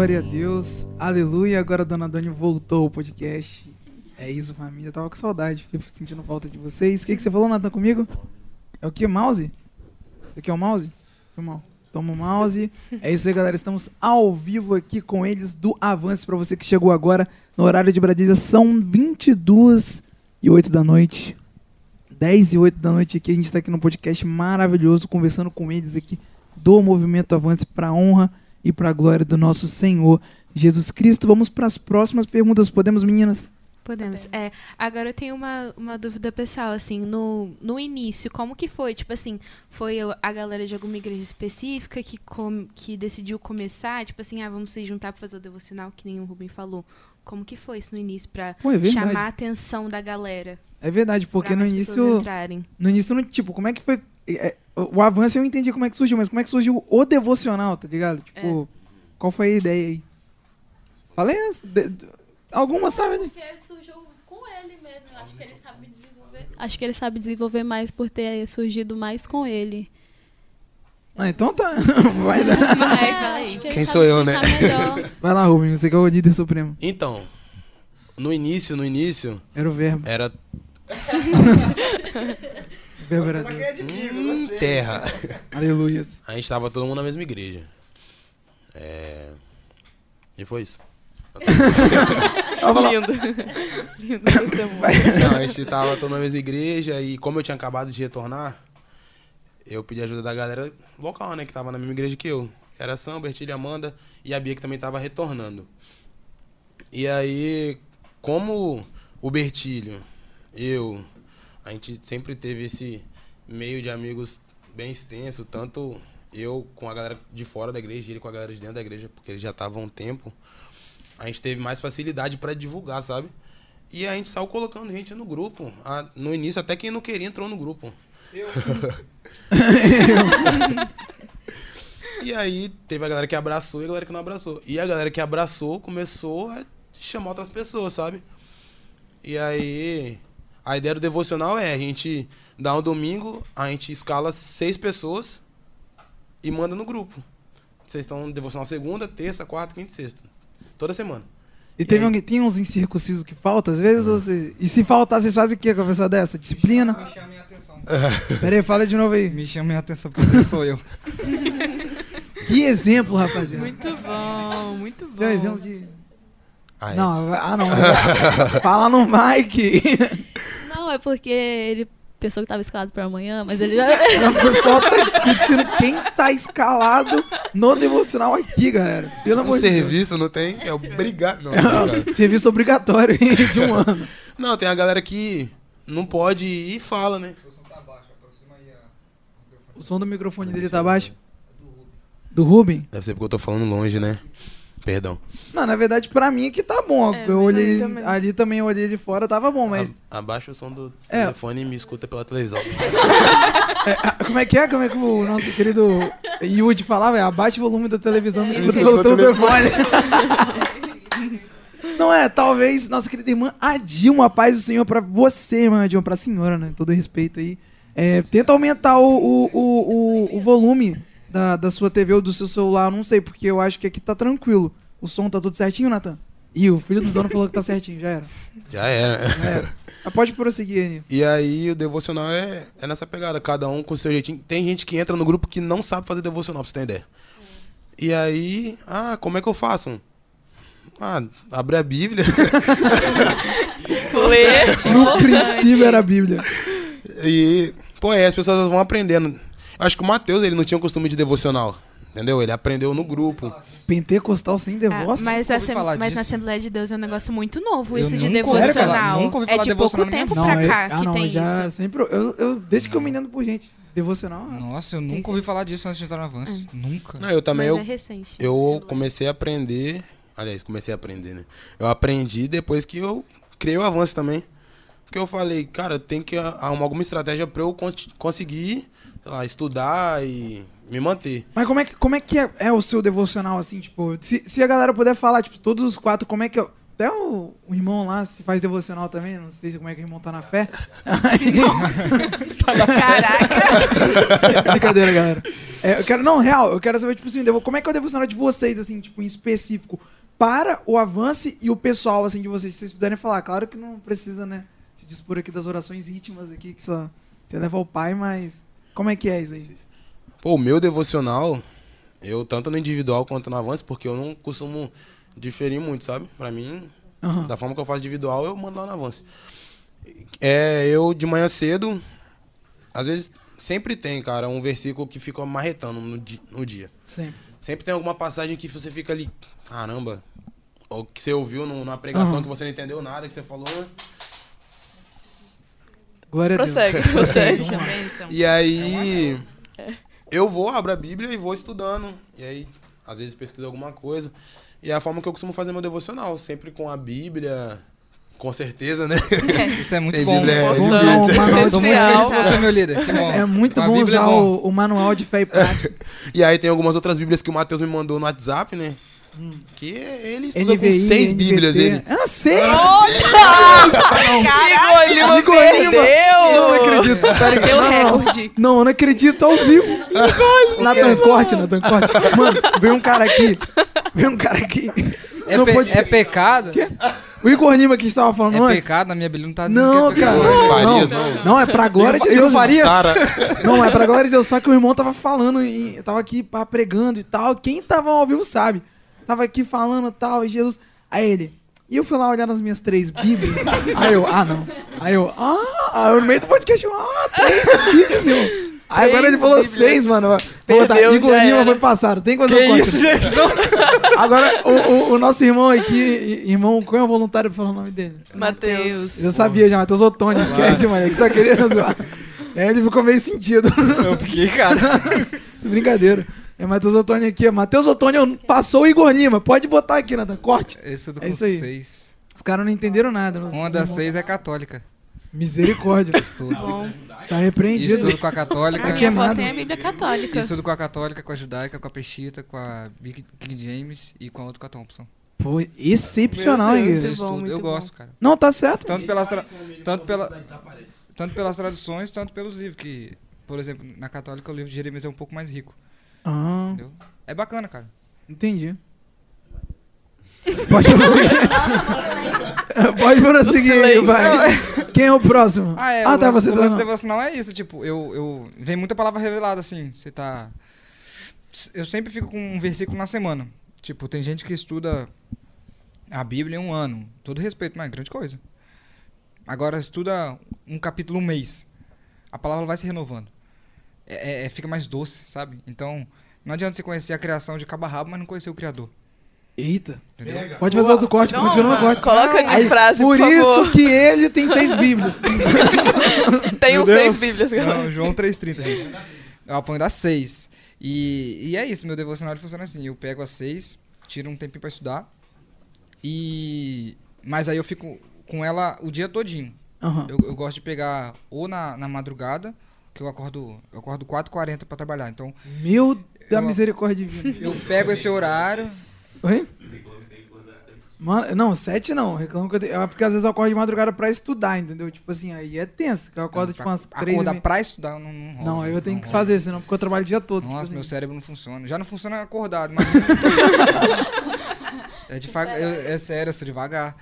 Glória a Deus, aleluia. Agora a Dona Doni voltou ao podcast. É isso, família. Eu tava com saudade, fiquei sentindo falta de vocês. O que, que você falou, Nathan, comigo? É o que? Mouse? Você quer o mouse? Mal. Toma o mouse. É isso aí, galera. Estamos ao vivo aqui com eles do Avance. Pra você que chegou agora no horário de Brasília, são 22 e 8 da noite. 10 e 8 da noite aqui. A gente tá aqui num podcast maravilhoso, conversando com eles aqui do Movimento Avance pra honra e pra glória do nosso Senhor Jesus Cristo. Vamos para as próximas perguntas. Podemos, meninas? Podemos. É, agora eu tenho uma, uma dúvida pessoal, assim, no, no início, como que foi? Tipo assim, foi a galera de alguma igreja específica que, com, que decidiu começar, tipo assim, ah, vamos se juntar para fazer o devocional, que nem o Rubem falou. Como que foi isso no início pra Pô, é chamar a atenção da galera? É verdade, porque no início. entrarem? No início, não- tipo, como é que foi. é, o avanço eu entendi como é que surgiu, mas como é que surgiu o devocional, tá ligado? Tipo, qual foi a ideia aí? Falei? De- de- alguma, sabe, né? Porque surgiu com ele mesmo. Eu Acho que ele sabe desenvolver. Acho que ele sabe desenvolver mais por ter surgido mais com ele. Ah, então tá. Vai, dar. É, que Quem sou eu, né? melhor. Vai lá, Rubens, você que é o líder supremo. Então, no início, no início, Era o verbo. era O verbo era Deus. hum, terra. Aleluias. A gente tava todo mundo na mesma igreja. É... E foi isso. Lindo. Lindo. Não, a gente tava todo na mesma igreja e como eu tinha acabado de retornar, eu pedi ajuda da galera local, né, que tava na mesma igreja que eu. Era Sam, Bertilha, Amanda e a Bia que também tava retornando. E aí, como o Bertilho, eu, a gente sempre teve esse meio de amigos bem extenso, tanto eu com a galera de fora da igreja, ele com a galera de dentro da igreja, porque eles já estavam há um tempo. A gente teve mais facilidade pra divulgar, sabe? E a gente saiu colocando gente no grupo. Ah, no início, até quem não queria entrou no grupo. e aí teve a galera que abraçou e a galera que não abraçou. E a galera que abraçou começou a chamar outras pessoas, sabe? E aí a ideia do devocional é a gente dá um domingo, a gente escala seis pessoas e manda no grupo. Vocês estão no devocional segunda, terça, quarta, quinta e sexta. Toda semana. E teve aí? alguém, tem uns incircuncisos que faltam, às vezes, ou você- e se faltar, vocês fazem o que com a pessoa dessa? Disciplina? Me chamem a atenção. Pera aí, fala de novo aí. Me chamem a atenção, porque você sou eu. Que exemplo, rapaziada. Muito bom, muito bom. Seu exemplo de... Ah, é. Não, ah não. fala no mic. Não, é porque ele pensou que tava escalado pra amanhã, mas ele já. O pessoal tá discutindo quem tá escalado no devocional aqui, galera. Pelo amor de Deus. serviço não tem? É obrigado. Não, obrigado. Serviço obrigatório de um ano. não, tem a galera que não pode ir e fala, né? O som do microfone dele tá baixo? Do Ruben? Deve ser porque eu tô falando longe, né? Perdão. Não, na verdade, pra mim aqui tá bom. É, eu olhei ali também. ali também, eu olhei de fora, tava bom, mas. A- abaixa o som do É. telefone e me escuta pela televisão. Ah, Como é que é? Como é que o nosso querido Yudi falava? É abaixe o volume da televisão, não escuta Escuta pelo telefone. Não é, talvez, nossa querida irmã Adilma, paz do Senhor pra você, irmã Adilma, pra senhora, né? Todo respeito aí. É, tenta aumentar o, o, o, o, o volume da, da sua TV ou do seu celular, não sei, porque eu acho que aqui tá tranquilo. O som tá tudo certinho, Nathan? Ih, o filho do dono falou que tá certinho, já era. Já era. Já era. Mas pode prosseguir, Aninho. E aí o devocional é, é nessa pegada, cada um com o seu jeitinho. Tem gente que entra no grupo que não sabe fazer devocional, pra você ter ideia. E aí, ah, como é que eu faço? Ah, abre a Bíblia. Ler. No princípio era a Bíblia. e, pô, aí as pessoas vão aprendendo. Acho que o Matheus, ele não tinha o costume de devocional. Entendeu? Ele aprendeu no grupo. Pentecostal sem Ah, devócio? mas, a sem- mas disso. na Assembleia de Deus é um negócio muito novo, Eu isso de devocional. Sério, cara? Nunca ouvi é de devocional pouco tempo Não, pra eu- cá ah, que não, tem já isso. sempre. Eu, eu, desde que eu me entendo por gente. Devocional. Nossa, eu nunca ouvi falar disso antes de entrar no avanço. Nunca. Não, eu também, Mas eu, é recente. eu comecei a aprender. Aliás, comecei a aprender, né? Eu aprendi depois que eu criei o avanço também. Porque eu falei, cara, tem que arrumar alguma estratégia pra eu cons- conseguir, lá, estudar e me manter. Mas como é que, como é, que é, é o seu devocional, assim, tipo, se, se a galera puder falar, tipo, todos os quatro, como é que é. Até o, o irmão lá se faz devocional também, não sei se como é que o irmão tá na fé. Caraca. Brincadeira, galera. É, eu quero, não, real, eu quero saber, tipo assim, como é que é o devocional de vocês, assim, tipo, em específico, para o avance e o pessoal, assim, de vocês, se vocês puderem falar. Claro que não precisa, né, se dispor aqui das orações íntimas aqui, que só você leva ao pai, mas como é que é isso aí? Pô, o meu devocional, eu tanto no individual quanto no avanço, porque eu não costumo diferir muito, sabe? Pra mim, Aham. da forma que eu faço individual, eu mando lá no avanço. É, eu de manhã cedo, às vezes sempre tem, cara, um versículo que fica marretando no, di- no dia. Sempre. Sempre tem alguma passagem que você fica ali, caramba, ou que você ouviu num- numa pregação Aham. que você não entendeu nada, que você falou. Glória a Deus. Prossegue, prossegue. E aí eu vou, abro a Bíblia e vou estudando. E aí, às vezes pesquiso alguma coisa. E é a forma que eu costumo fazer meu devocional, sempre com a Bíblia, com certeza, né? Isso é muito Tem bom. Bíblia, é, Bom usar o manual Tô de muito feliz por você, meu líder. Que bom. É muito Com bom é usar bom. o, o manual de fé e prática. E aí tem algumas outras Bíblias que o Matheus me mandou no WhatsApp, né? Que ele estuda NVI, com seis NVT. Bíblias, ele. Ah, seis? Caraca, ele me Igor Lima. Não perdeu. acredito. Pera aí. Deu Não, não. recorde. Não, eu não acredito ao vivo. Natan, corte, Natan, corte. Mano, veio um cara aqui. Veio um cara aqui. É, Não pe- pode- é pecado? O Igor Lima que estava falando É antes. pecado, na minha Bíblia não tá dizendo Não, que é cara. Farias, não, não. não, é pra glória de Deus. Farias? Sara. Não, é pra glória de Deus. Só que o irmão tava falando e tava aqui pá, pregando e tal. Quem tava ao vivo sabe. Tava aqui falando tal. E Jesus. Aí ele. E eu fui lá olhar nas minhas três Bíblias. Aí eu, ah, não. Aí eu, ah, aí eu no meio do podcast, eu, ah, três Bíblias, irmão. Aí agora ele falou Bíblias. seis, mano. Vou botar, Perdeu, Igor Lima foi passado. Tem que fazer um corte. gente? Não. Agora, o, o- o nosso irmão aqui, irmão, qual é o voluntário pra falar o nome dele? Matheus. Eu sabia já, Matheus Otônio, esquece, mano. Que só queria zoar. É, ele ficou meio sentido. Eu fiquei, cara. Brincadeira. É Matheus Otônio aqui. ó. Matheus Otônio passou o Igor Lima. Pode botar aqui, Nathan. Corte. Esse eu tô É com isso aí. seis. Os caras não entenderam nada. os Uma das seis é católica. Misericórdia. Estudo. Bom, Tá repreendido. Estudo com a católica. a minha queimado. tem a Bíblia Católica. Estudo com a católica, com a judaica, com a peixita, com a Big King James e com a outra com a Thompson. Pô, excepcional, Deus. igreja? Eu, estudo, bom. gosto, cara. Não, tá certo. Tanto pelas, tra- tanto, pela, tanto pelas traduções, tanto pelos livros. Que, por exemplo, na católica o livro de Jeremias é um pouco mais rico. Ah, Entendeu? É bacana, cara. entendi. Pode prosseguir. Pode prosseguir, vai. Quem é o próximo? Ah, é. ah o tá, lance, você tá. devocional é isso, tipo, eu, eu. Vem muita palavra revelada, assim. Você tá. Eu sempre fico com um versículo na semana. Tipo, tem gente que estuda a Bíblia em um ano. Todo respeito, mas é grande coisa. Agora estuda um capítulo um mês. A palavra vai se renovando. É, é- é- fica mais doce, sabe? Então, não adianta você conhecer a criação de cabo a rabo, mas não conhecer o Criador. Eita. Entendeu? Pode fazer outro corte, continua no corte. Coloca em Aí, frase, por por, isso favor. que ele tem seis bíblias. Tenham Meu seis bíblias, galera. Não, João 3,30, gente. Eu apanho das seis. E, e é isso, meu devocional ele funciona assim. Eu pego as seis, tiro um tempinho pra estudar. E. Mas aí eu fico com ela o dia todinho. Aham. Eu, eu gosto de pegar ou na, na madrugada, que eu acordo, eu acordo 4h40 pra trabalhar. Então, Meu da Eu- misericórdia divina. eu pego esse horário. Oi? Mano, não, sete não. Reclamo que eu tenho. É porque às vezes eu acordo de madrugada pra estudar, entendeu? Tipo assim, aí é tenso. Que eu acordo tipo pra umas três. acordar pra estudar, não, não rola. Não, aí eu tenho não que rola. fazer, senão porque eu trabalho o dia todo. tipo Nossa, assim. meu cérebro não funciona. Já não funciona acordado, mas. é, devagar, eu- é sério, eu sou devagar.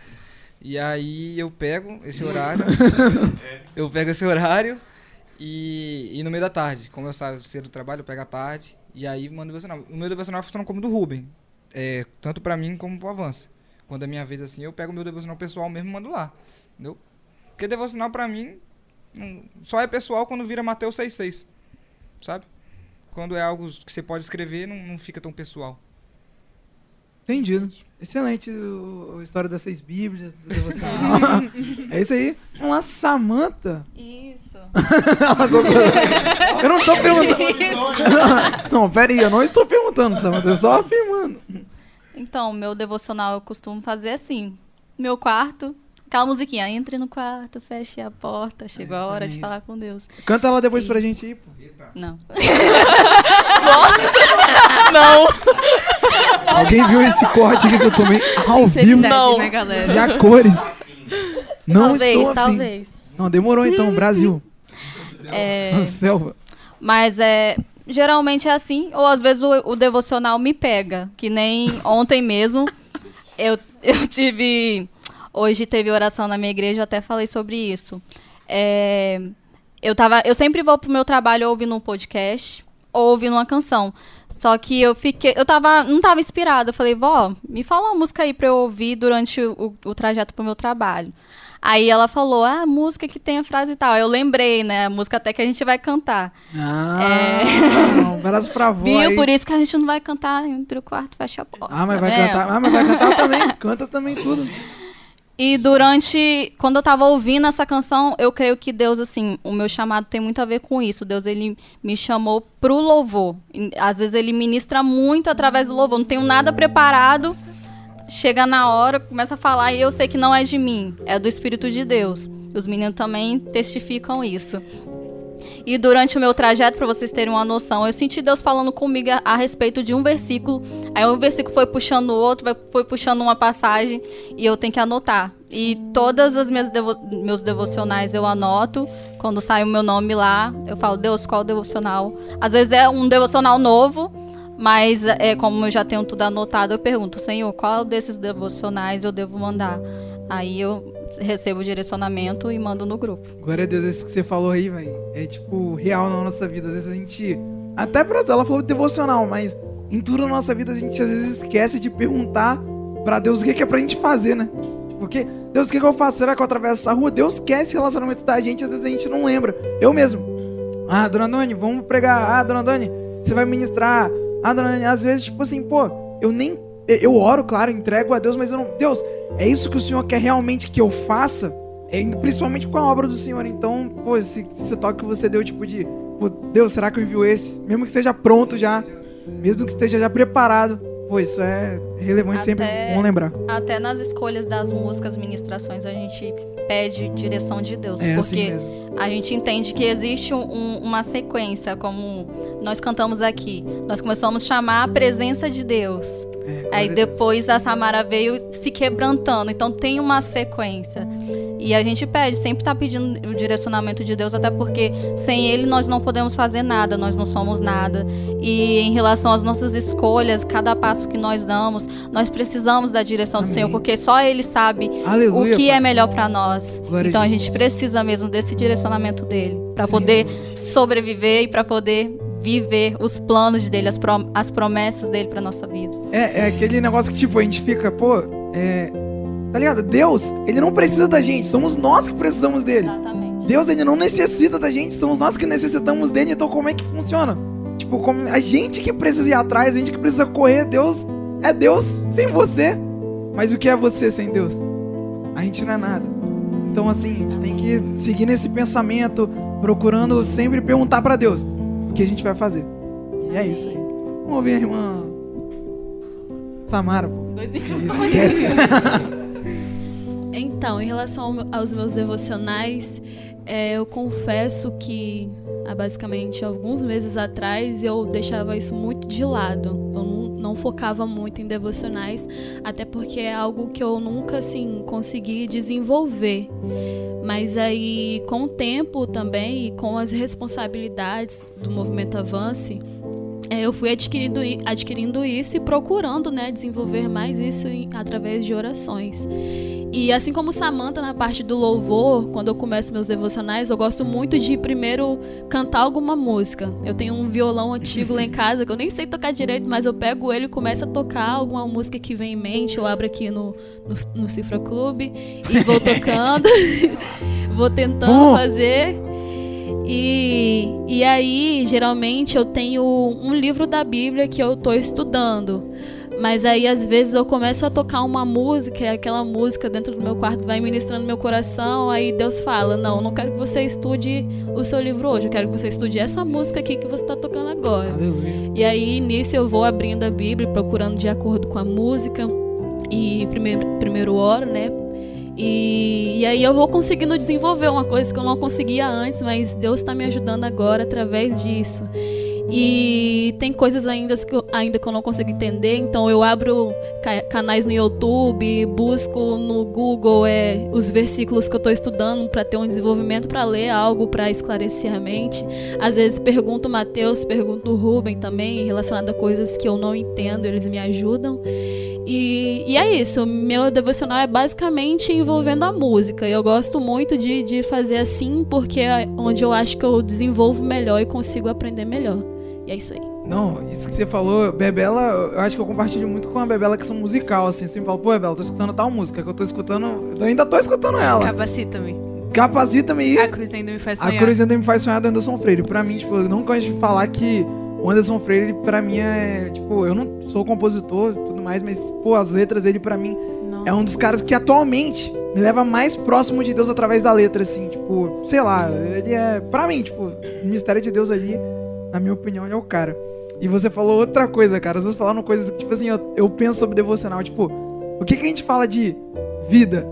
E aí eu pego esse horário. eu pego esse horário e, e no meio da tarde. Como eu saio cedo do trabalho, eu pego à tarde. E aí mando devocional. O meu devocional funciona como do Ruben. É, tanto pra mim como pro Avança. Quando é minha vez assim, eu pego o meu devocional pessoal mesmo e mando lá. Entendeu? Porque devocional pra mim só é pessoal quando vira Mateus 6,6. Sabe? Quando é algo que você pode escrever, não, não fica tão pessoal. Entendido. Excelente o, a história das seis bíblias, do devocional. é isso aí. Vamos lá, Samanta. Isso. Eu não tô perguntando. não, pera aí, eu não estou perguntando, Samanta, eu só afirmando. Então, meu devocional eu costumo fazer assim. Meu quarto, aquela musiquinha, entre no quarto, feche a porta, chegou a hora de falar com Deus. Canta ela depois pra gente aí, pô. Não. Não, Alguém viu esse corte aqui que eu tomei ao vivo? sinceridade, Não. né, galera? E a cores. Não talvez, estou afim. talvez. Não, demorou então, Brasil. É, Na selva. mas é. Geralmente é assim, ou às vezes o, o devocional me pega, que nem ontem mesmo. Eu, eu tive. Hoje teve oração na minha igreja, eu até falei sobre isso. É, eu, tava, eu sempre vou pro meu trabalho ouvindo um podcast ou ouvindo uma canção. Só que eu fiquei. Eu tava, não tava inspirada. Eu falei, vó, me fala uma música aí pra eu ouvir durante o, o, o trajeto pro meu trabalho. Aí ela falou, ah, música que tem a frase e tal. Eu lembrei, né? A música até que a gente vai cantar. Ah, um abraço pra avó Viu? aí. Por isso que a gente não vai cantar entre o quarto e fecha a porta. Ah, mas vai vendo? cantar. Ah, mas vai cantar também. Canta também tudo. E durante, quando eu tava ouvindo essa canção, eu creio que Deus, assim, o meu chamado tem muito a ver com isso. Deus, ele me chamou pro louvor. Às vezes ele ministra muito através do louvor. Não tenho nada preparado. Chega na hora, começa a falar e eu sei que não é de mim, é do Espírito de Deus. Os meninos também testificam isso. E durante o meu trajeto, para vocês terem uma noção, eu senti Deus falando comigo a, a respeito de um versículo. Aí um versículo foi puxando o outro, foi puxando uma passagem e eu tenho que anotar. E todas as minhas devo- meus devocionais eu anoto. Quando sai o meu nome lá, eu falo, Deus, qual devocional? Às vezes é um devocional novo, mas é como eu já tenho tudo anotado, eu pergunto, Senhor, qual desses devocionais eu devo mandar? Aí eu recebo o direcionamento e mando no grupo. Glória a Deus, isso que você falou aí, velho. É tipo real na nossa vida. Às vezes a gente. Até pra ela falou devocional, mas em tudo na nossa vida a gente às vezes esquece de perguntar pra Deus o que que é pra gente fazer, né? Porque, Deus, o que, que eu faço? Será que eu atravesso essa rua? Deus quer esse relacionamento da gente, às vezes a gente não lembra. Eu mesmo. Ah, dona Dani, vamos pregar. Ah, dona Dani, você vai ministrar. Ah, dona Dani, às vezes, tipo assim, pô, eu nem. Eu oro, claro, entrego a Deus, mas eu não. Deus, é isso que o Senhor quer realmente que eu faça? É, principalmente com a obra do Senhor. Então, pô, esse, esse toque que você deu, tipo de. Pô, Deus, será que eu envio esse? Mesmo que esteja pronto já. Mesmo que esteja já preparado. Pô, isso é relevante sempre. Até- Vamos lembrar. Até nas escolhas das músicas, ministrações, a gente pede direção de Deus. É assim porque mesmo. a gente entende que existe um- um- uma sequência, como nós cantamos aqui. Nós começamos a chamar a presença de Deus. É, Aí depois a Samara veio se quebrantando. Então tem uma sequência. E a gente pede, sempre tá pedindo o direcionamento de Deus, até porque sem Ele nós não podemos fazer nada, nós não somos nada. E em relação às nossas escolhas, cada passo que nós damos, nós precisamos da direção do Amém. Senhor, porque só Ele sabe Aleluia. o que pai. é melhor para nós. Glória então a gente precisa mesmo desse direcionamento dele, para poder sobreviver e para poder viver os planos dele, as, prom- as promessas dele para nossa vida. É, é aquele negócio que, tipo, a gente fica, pô, é. Tá ligado? Deus, ele não precisa da gente, somos nós que precisamos dele. Exatamente. Deus, ele não necessita da gente, somos nós que necessitamos dele, então como é que funciona? Tipo, como a gente que precisa ir atrás, a gente que precisa correr, Deus é Deus sem você. Mas o que é você sem Deus? A gente não é nada. Então, assim, a gente tem que seguir nesse pensamento, procurando sempre perguntar pra Deus o que a gente vai fazer. E é isso aí. Vamos ouvir a irmã Samara, pô. 2021. Isso, esquece. Então, em relação aos meus devocionais, é, eu confesso que há basicamente alguns meses atrás eu deixava isso muito de lado. Eu não, não focava muito em devocionais, até porque é algo que eu nunca assim consegui desenvolver. Mas aí, com o tempo também e com as responsabilidades do movimento Avance, eu fui adquirindo, adquirindo isso e procurando né, desenvolver mais isso em- através de orações. E assim como Samantha na parte do louvor, quando eu começo meus devocionais, eu gosto muito de primeiro cantar alguma música. Eu tenho um violão antigo lá em casa que eu nem sei tocar direito, mas eu pego ele e começo a tocar alguma música que vem em mente. Eu abro aqui no, no, no Cifra Clube e vou tocando, vou tentando Bom. fazer. E, e aí, geralmente, eu tenho um livro da Bíblia que eu estou estudando. Mas aí, às vezes, eu começo a tocar uma música, e aquela música dentro do meu quarto vai ministrando meu coração. Aí Deus fala: Não, eu não quero que você estude o seu livro hoje, eu quero que você estude essa música aqui que você está tocando agora. Aleluia. E aí, nisso, eu vou abrindo a Bíblia, procurando de acordo com a música. E primeiro, primeiro oro, né? E, e aí eu vou conseguindo desenvolver uma coisa que eu não conseguia antes, mas Deus está me ajudando agora através disso. E tem coisas ainda que, eu, ainda que eu não consigo entender, então eu abro ca- canais no YouTube, busco no Google é, os versículos que eu estou estudando para ter um desenvolvimento, para ler algo, para esclarecer a mente. Às vezes pergunto o Mateus, pergunto o Ruben também, relacionado a coisas que eu não entendo, eles me ajudam. E, e é isso, meu devocional é basicamente envolvendo a música. Eu gosto muito de, de fazer assim porque é onde eu acho que eu desenvolvo melhor e consigo aprender melhor. E é isso aí. Não, isso que você falou, Bebela, eu acho que eu compartilho muito com a Bebela questão musical, assim. Sempre falo, pô, Bebela, tô escutando tal música que eu tô escutando. Eu ainda tô escutando ela. Capacita-me. Capacita-me. A cruz ainda me faz A sonhar. cruz ainda me faz sonhar do Anderson Freire. Pra mim, tipo, eu não gosto de falar que o Anderson Freire, pra mim, é. Tipo, eu não sou compositor e tudo mais, mas, pô, as letras dele, pra mim, Não. é um dos caras que atualmente me leva mais próximo de Deus através da letra, assim. Tipo, sei lá, ele é. Pra mim, tipo, o mistério de Deus ali, na minha opinião, ele é o cara. E você falou outra coisa, cara. Às vezes falaram coisas que, tipo assim, eu, eu penso sobre devocional. Tipo, o que, que a gente fala de vida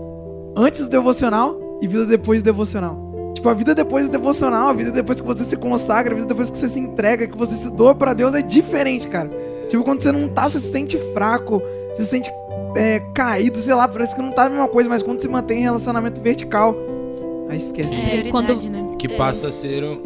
antes do devocional e vida depois do devocional? Tipo, a vida depois do devocional, a vida depois que você se consagra, a vida depois que você se entrega, que você se doa pra Deus é diferente, cara. Tipo, quando você não tá, você se sente fraco, se sente é, caído, sei lá, parece que não tá a mesma coisa, mas quando se mantém em relacionamento vertical, aí esquece. É, Prioridade, quando- né? Que passa a ser um.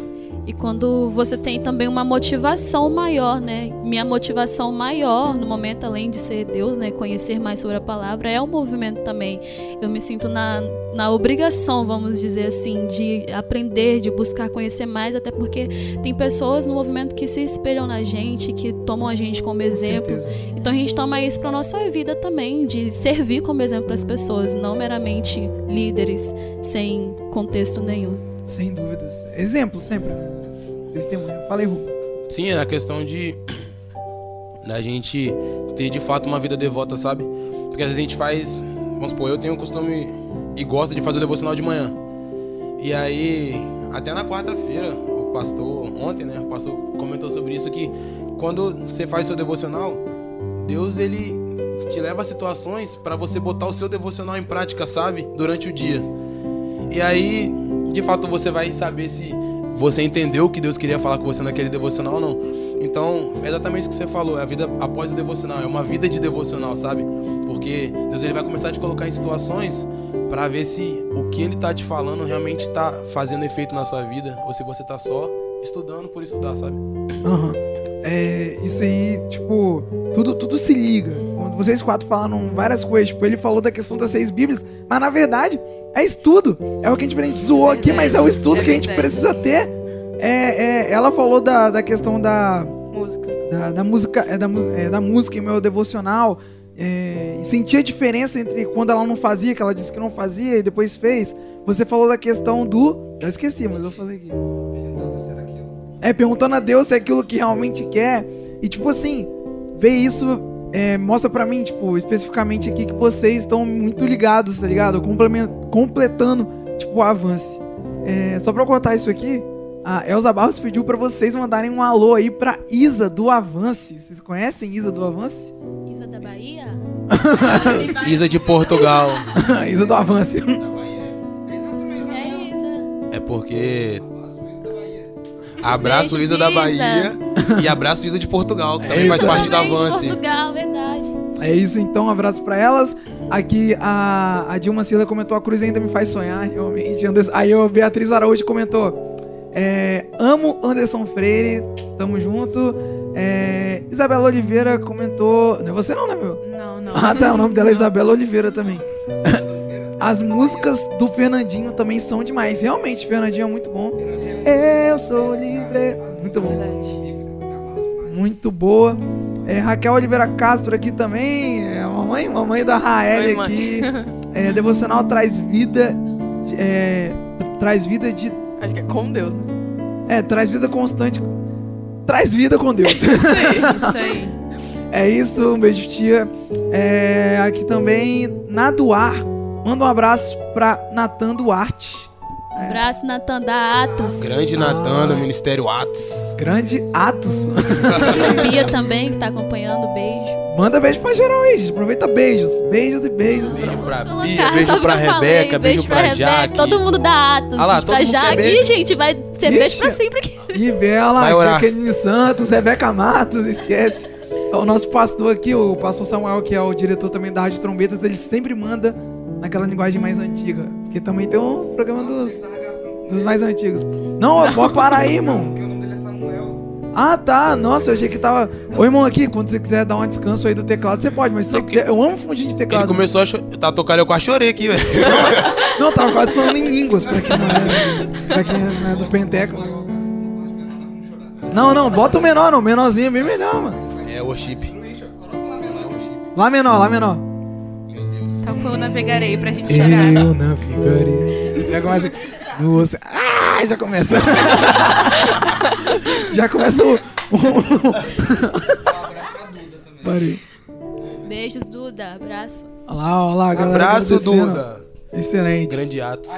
E quando você tem também uma motivação maior, né? Minha motivação maior no momento, além de ser Deus, né? Conhecer mais sobre a palavra, é o movimento também. Eu me sinto na, na obrigação, vamos dizer assim, de aprender, de buscar conhecer mais, até porque tem pessoas no movimento que se espelham na gente, que tomam a gente como Com exemplo. certeza. Então a gente toma isso para nossa vida também, de servir como exemplo para as pessoas, não meramente líderes sem contexto nenhum. Sem dúvidas. Exemplo sempre, né? Testemunho. Falei, Ru. Sim, é a questão de. da gente ter de fato uma vida devota, sabe? Porque às vezes a gente faz. Vamos supor, eu tenho o costume e gosto de fazer o devocional de manhã. E aí, até na quarta-feira, o pastor, ontem, né? O pastor comentou sobre isso que quando você faz seu devocional, Deus ele te leva a situações para você botar o seu devocional em prática, sabe? Durante o dia. E aí, de fato, você vai saber se você entendeu o que Deus queria falar com você naquele devocional ou não. Então, é exatamente o que você falou, é a vida após o devocional, é uma vida de devocional, sabe? Porque Deus ele vai começar a te colocar em situações para ver se o que ele tá te falando realmente tá fazendo efeito na sua vida ou se você tá só estudando por estudar, sabe? Aham. É, isso aí, tipo, tudo, tudo se liga. Vocês quatro falaram várias coisas, tipo, ele falou da questão das seis Bíblias, mas na verdade é estudo. É o que a gente, a gente zoou aqui, mas é o estudo É que a gente verdade. precisa ter. É, é, ela falou da, da questão da, Música. da, da música, é, da, é, da música em meu devocional. É, e sentir a diferença entre quando ela não fazia, que ela disse que não fazia e depois fez. Você falou da questão do. Já esqueci, mas eu falei aqui. É, perguntando a Deus se é aquilo que realmente quer. E tipo assim, ver isso é, mostra pra mim, tipo, especificamente aqui, que vocês estão muito ligados, tá ligado? Completando, tipo, o avance. É, só pra eu cortar isso aqui, a Elza Barros pediu pra vocês mandarem um alô aí pra Isa do Avance. Vocês conhecem Isa do Avance? Isa da Bahia? Isa de Portugal. Isa do avanço. É Isa. É porque. Abraço Beijo, Isa da. Bahia e abraço Isa de Portugal, que também isso faz parte de Avance. Portugal, verdade. É isso, então, um abraço pra elas. Aqui a, a Dilma Sila comentou: a cruz ainda me faz sonhar, realmente. Anderson- Aí a Beatriz Araújo comentou: é, amo Anderson Freire, tamo junto. É, Isabela Oliveira comentou: não é você não, né, meu? Não, não. Ah, tá, o nome dela é Isabela Oliveira também. As músicas do Fernandinho também são demais. Realmente, Fernandinho é muito bom. Eu sou livre. Muito bom. Muito boa. É, Raquel Oliveira Castro aqui também. É, mamãe, mamãe da Rael aqui. É, devocional traz vida. é, traz vida de. Acho que é com Deus, né? É, traz vida constante. Traz vida com Deus. Isso aí, isso aí. É isso, um beijo, tia. É, aqui também, na. Manda um abraço pra Natan Duarte. Abraço, Natan da Atos. Grande Natan do Ministério Atos. Grande Atos. E Bia também, que tá acompanhando. Beijo. Manda beijo pra geral aí, gente. Aproveita beijos. Beijos e beijos. Beijo pra Vou Bia, colocar, beijo pra eu falei, Rebeca, beijo pra Rebeca, Jaque. Todo mundo da Atos. Ah lá, pra todo mundo quer Jaque, beijo. gente, vai ser beijo Ixi. pra sempre aqui. E Bela. Jaqueline Santos, Rebeca Matos, esquece. É O nosso pastor aqui, o pastor Samuel, que é o diretor também da Rádio Trombetas, ele sempre manda naquela linguagem mais antiga. Porque também tem um programa dos, dos mais antigos. Não, pode parar aí, irmão. Porque o nome dele é Samuel. Ah, tá. Nossa, eu achei que tava. Ô, irmão, aqui, quando você quiser dar um descanso aí do teclado, você pode, mas se você quiser. Eu amo fundinho de Ele teclado. começou a chorar. Tá tocando, eu quase chorei aqui, velho. Não, tava quase falando em línguas, pra quem não é, pra quem não é do Penteco. Não, não, bota o menor, não. Menorzinho é bem melhor, mano. É worship. Lá menor, lá menor. Toca o navegarei pra gente chorar. Eu navegarei. Já começa. No oce- Ah, já começa. já começa o. Parei. Beijos, Duda. Abraço. Olha lá, olha lá, galera. Abraço. Duda. Excelente. Grande Atos.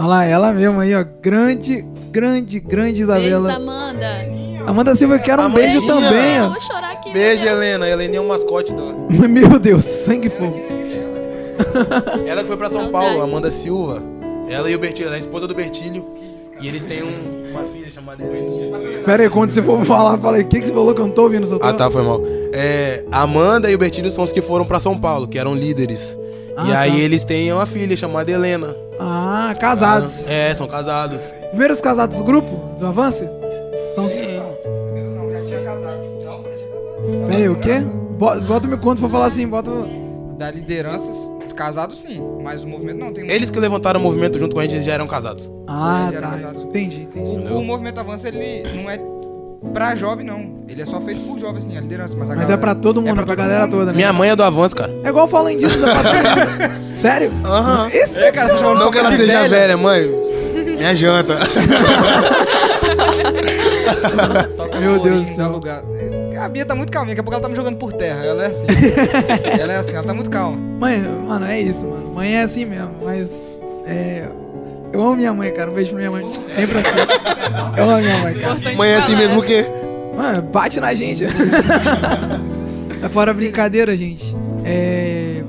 Olha lá, ela mesma aí, ó. Grande, grande, grande Beijos, Isabela. Amanda. Amanda Silva quer um Amandinha. beijo também, Eu ó. vou chorar aqui. Beijo, meu Deus. Helena. Helena é o mascote da. Meu Deus, sangue fogo. Ela que foi pra São Saudade. Paulo, Amanda Silva. Ela e o Bertílio, ela é a esposa do Bertílio. E eles têm um- uma filha chamada Helena. Pera aí, quando você for falar, fala aí. O que, que você falou que eu não tô ouvindo? Tô... Ah, tá, foi mal. É, Amanda e o Bertílio são os que foram pra São Paulo, que eram líderes. E Ah, aí tá. eles têm uma filha chamada Helena. Ah, casados. É, são casados. Primeiros casados do grupo? Do Avance? São os... Pera aí, o quê? Bo- Bota me quando for falar assim, bota... o- Da liderança, casado sim, mas o movimento não tem. Eles que levantaram o movimento junto com a gente eles já eram casados. Ah, Eles eram tá. casados. Entendi, entendi. O, o movimento avança ele não é pra jovem não, ele é só feito por jovem assim, a liderança, mas a Mas é galera- pra todo mundo, pra é pra todo galera mundo. toda, né? Minha mãe é do Avanço, cara. É igual falando disso da patrulha. Sério? Aham. Esse É, cara, você chama Não que ela seja velha. velha, mãe. Minha janta. Toca Meu Deus do céu. lugar. É, A Bia tá muito calminha, daqui a pouco ela tá me jogando por terra. Ela é assim. ela é assim, ela tá muito calma. Mãe, mano, é isso, mano. Mãe é assim mesmo, mas. É. Eu amo minha mãe, cara. Um beijo pra minha mãe. Sempre assim. Eu amo minha mãe, cara. Mãe é assim mesmo que. Mano, bate na gente. é fora brincadeira, gente. É.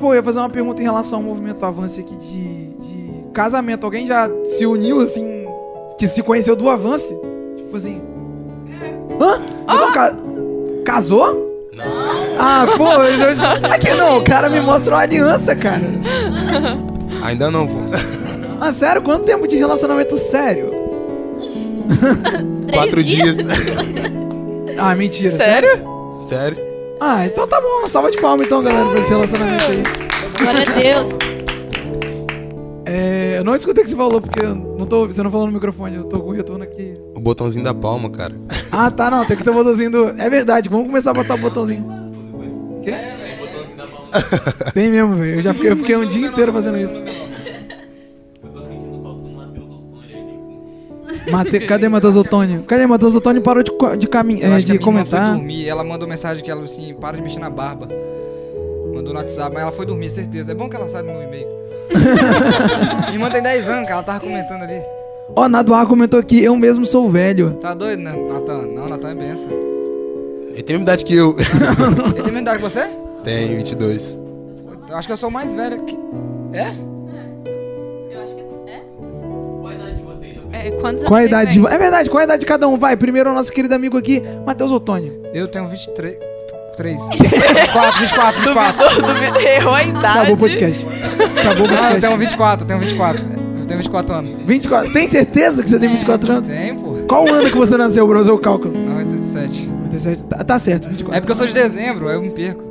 Pô, eu ia fazer uma pergunta em relação ao movimento Avance aqui de, de casamento. Alguém já se uniu, assim, que se conheceu do Avance? Tipo assim. Hã? Então, ca- Casou? Não. Ah, pô, eu... aqui não, o cara me mostrou uma aliança, cara. Ainda não, pô. Ah, sério? Quanto tempo de relacionamento sério? Três Quatro dias. Ah, mentira. Sério? Sério? Ah, então tá bom. Salva de palmas então, galera, pra esse relacionamento aí. Glória a Deus. É, eu não escutei o que você falou, porque eu não tô, você não falou no microfone, eu tô com o retorno aqui. O botãozinho da palma, cara. Ah, tá, não, tem que ter o botãozinho do... É verdade, vamos começar a botar o botãozinho. Quê? Tem mesmo, velho. Eu já fiquei, eu fiquei um dia inteiro fazendo isso. Mate... Cadê Matheus Otônio? Cadê Matheus Otônio? Parou de, de, camin... Eu é, acho que de comentar. foi dormir. Ela mandou mensagem que ela assim, para de mexer na barba. Mandou no WhatsApp, mas ela foi dormir, certeza. É bom que ela no meu e-mail. irmã tem 10 anos, cara. Ela tava comentando ali. Ó, Naduar comentou aqui, eu mesmo sou velho. Tá doido, né, Natan? Não, Natan é benção. Ele tem a mesma idade que eu. Ele tem a mesma idade que você? tem, 22. Eu acho que eu sou o mais velho aqui. É? É, quantos Qual a anos idade? têm? É verdade, qual a idade de cada um? Vai, primeiro o nosso querido amigo aqui, Matheus Otônio. Eu tenho 23. 3. 24, 24, 24. Duvidou, duvidou, errou a idade. Acabou o podcast. Acabou o Não, eu podcast. tenho 24, eu tenho 24. Eu tenho 24 anos. 24. Tem certeza que você tem 24 anos? Tem, pô. Qual ano que você nasceu, bro? Seu cálculo? 97. 97. Tá, tá certo, 24. É porque eu sou de dezembro, aí eu me perco.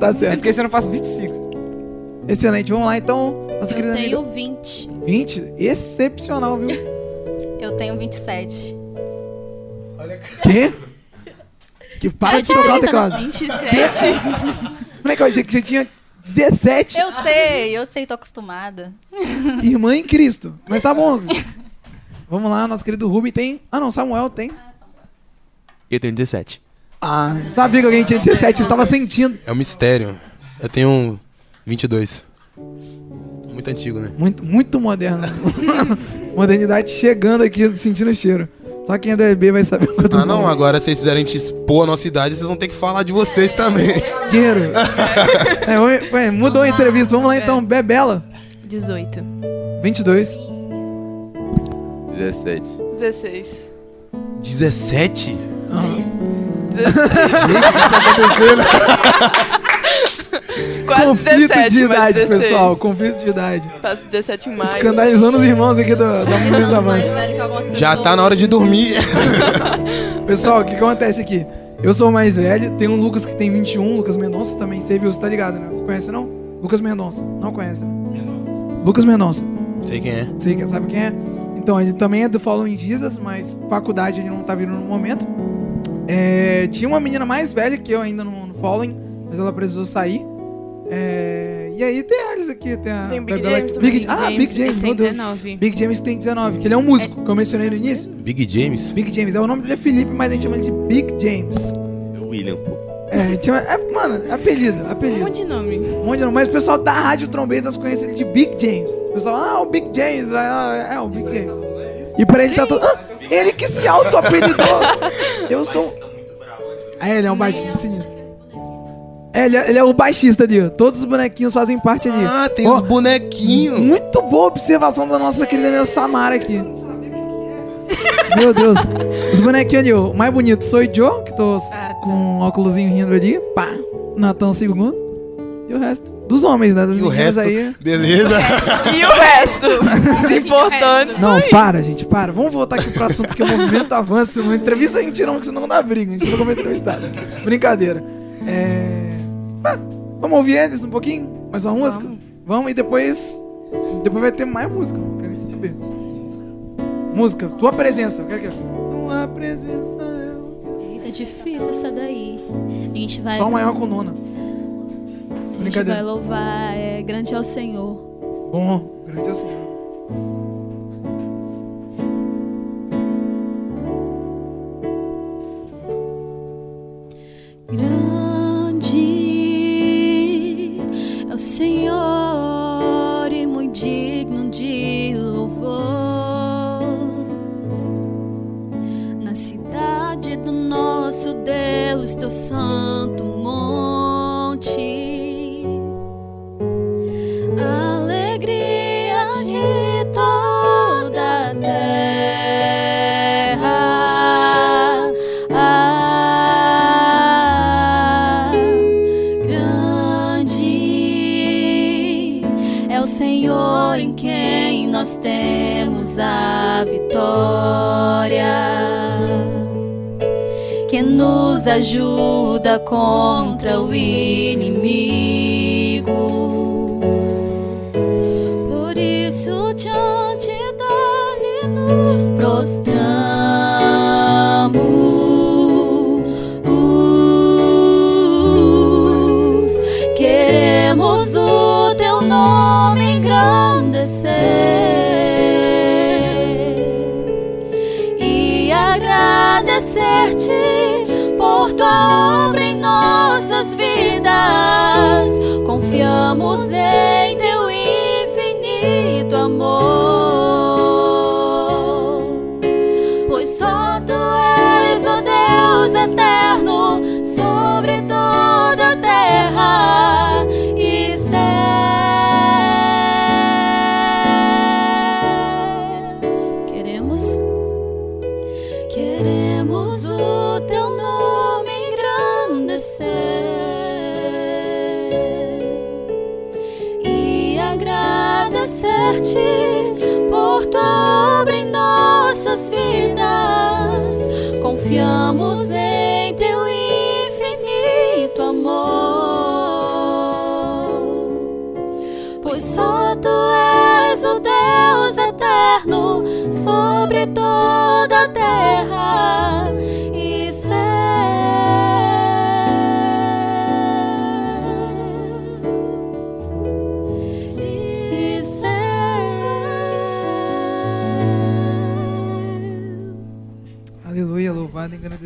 tá É certo. porque esse ano eu faço 25. Excelente, vamos lá então. Nossa Eu tenho amiga. 20. 20? Excepcional, viu? Eu tenho 27. Quê? Que para de tocar o teclado. 27. Moleque, eu achei que você tinha 17. Eu sei, eu sei, tô acostumada. Irmã em Cristo. Mas tá bom. Vamos lá, nosso querido Ruby tem. Ah, não, Samuel tem. Eu tenho 17. Ah, sabia que alguém tinha 17, eu estava sentindo. É um mistério. Eu tenho 22. Muito antigo, né? Muito, muito moderno. Modernidade chegando aqui, sentindo o cheiro. Só quem é do EB vai saber o que eu tô Ah, não, falando. agora vocês fizerem a gente expor a nossa idade, vocês vão ter que falar de vocês também. Guerreiro. É, ué, ué, mudou a entrevista. Vamos lá então, Bebela. 18. 22. 17. 16. 17? Quase Conflito 17, de idade, 16. pessoal. Conflito de idade. Faço 17 em maio. Escandalizando os irmãos aqui do, da Avanço. velho que algumas Já tá na hora de dormir. Pessoal, o que acontece aqui? Eu sou o mais velho, tem um Lucas que tem 21, Lucas Mendonça também, você viu, você tá ligado, né? Você conhece não? Lucas Mendonça. Não conhece? né? Lucas Mendonça. Sei quem é. Sei que sabe quem é. Então, ele também é do Following Jesus, mas faculdade ele não tá vindo no momento. É, tinha uma menina mais velha que eu ainda no, no Following, mas ela precisou sair. É, e aí tem eles aqui, tem a Tem Big Bebela- James também. Big, ah, Big James, tem Deus. 19. Big James tem 19, que ele é um músico, que eu mencionei no início. Big James? Big James, é o nome dele é Felipe, mas a gente chama ele de Big James. É o William, pô. É, a gente chama, é, mano, é apelido, Um apelido. monte de nome. Um monte de nome. Mas o pessoal da Rádio Trombetas conhece ele de Big James. O pessoal, ah, o Big James, ah, é, o Big James. E pra ele tá todo. Ah, ele que se auto-apelidou. Eu sou. Ah, ele é um baixista sinistro. É, ele é, ele é o baixista ali, ó. Todos os bonequinhos fazem parte ali. Ah, tem Ó, os bonequinhos. Muito boa observação da nossa querida meu Samara aqui. Meu Deus. Os bonequinhos ali, ó. O mais bonito sou o Joe, que tô Ah, tá. com um óculosinho rindo ali. Pá. Natão segundo. E o resto? Dos homens, né? Das E o resto, aí. beleza? E o resto? Os importantes. Não, para, gente, para. Vamos voltar aqui pro assunto que o movimento avança. Uma entrevista a gente não, que senão dá briga. A gente nunca vai entrevistado. Brincadeira. É. ah, vamos ouvir eles um pouquinho? Mais uma música? Vamos, e depois. Depois vai ter mais música. Quero saber. Música, tua presença. Eu quero que. Tua presença. Eita, difícil essa daí. A gente vai, Só o maior com nona. a gente vai louvar é, Grande é o Senhor. Bom, grande assim. Grande é o Senhor e muito digno de louvor. Na cidade do nosso Deus, teu santo nos ajuda contra o inimigo. Por isso diante dele nos prostramos. Queremos o teu nome engrandecer agradecer-te por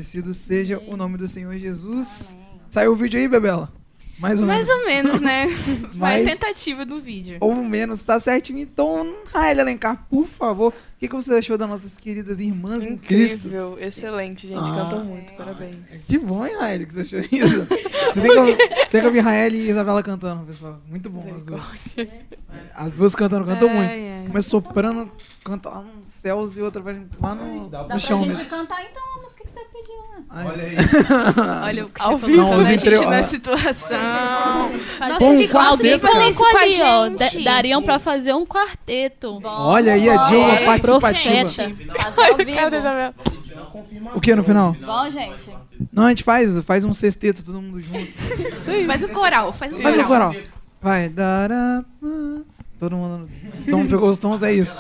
louvado e agradecido seja o nome do Senhor Jesus. Saiu o vídeo aí, Bebela? Mais ou Mais menos. ou menos, né? Vai Mas- tentativa do vídeo. Ou menos, tá certinho. Então, Raíla Alencar, por favor, o que, que você achou das nossas queridas irmãs em Cristo? Incrível, excelente, gente. Ah. Cantam muito, parabéns. Que bom, hein, Raíla, que você achou isso? Você tem que, ouvir- você tem que ouvir Raíla e Isabela cantando, pessoal. Muito bom as duas. As duas cantando, cantam Ai, muito. ai. Uma é soprano, canta lá nos céus e outra vai lá no, Dá no pra chão gente mesmo. cantar então a música que você pediu, né? Olha aí. Olha o Ao que vivo, a gente na situação. Quarteto, falou cara. isso ali. Gente. da- Dariam pra fazer um quarteto. Olha aí a Dilma É, participativa. O que no final? Bom, gente. Não, a gente faz, faz um sexteto todo mundo junto. Faz o coral, faz o Faz o coral. coral. Vai. dará, Todo mundo. Todo mundo pegou os tons, é isso.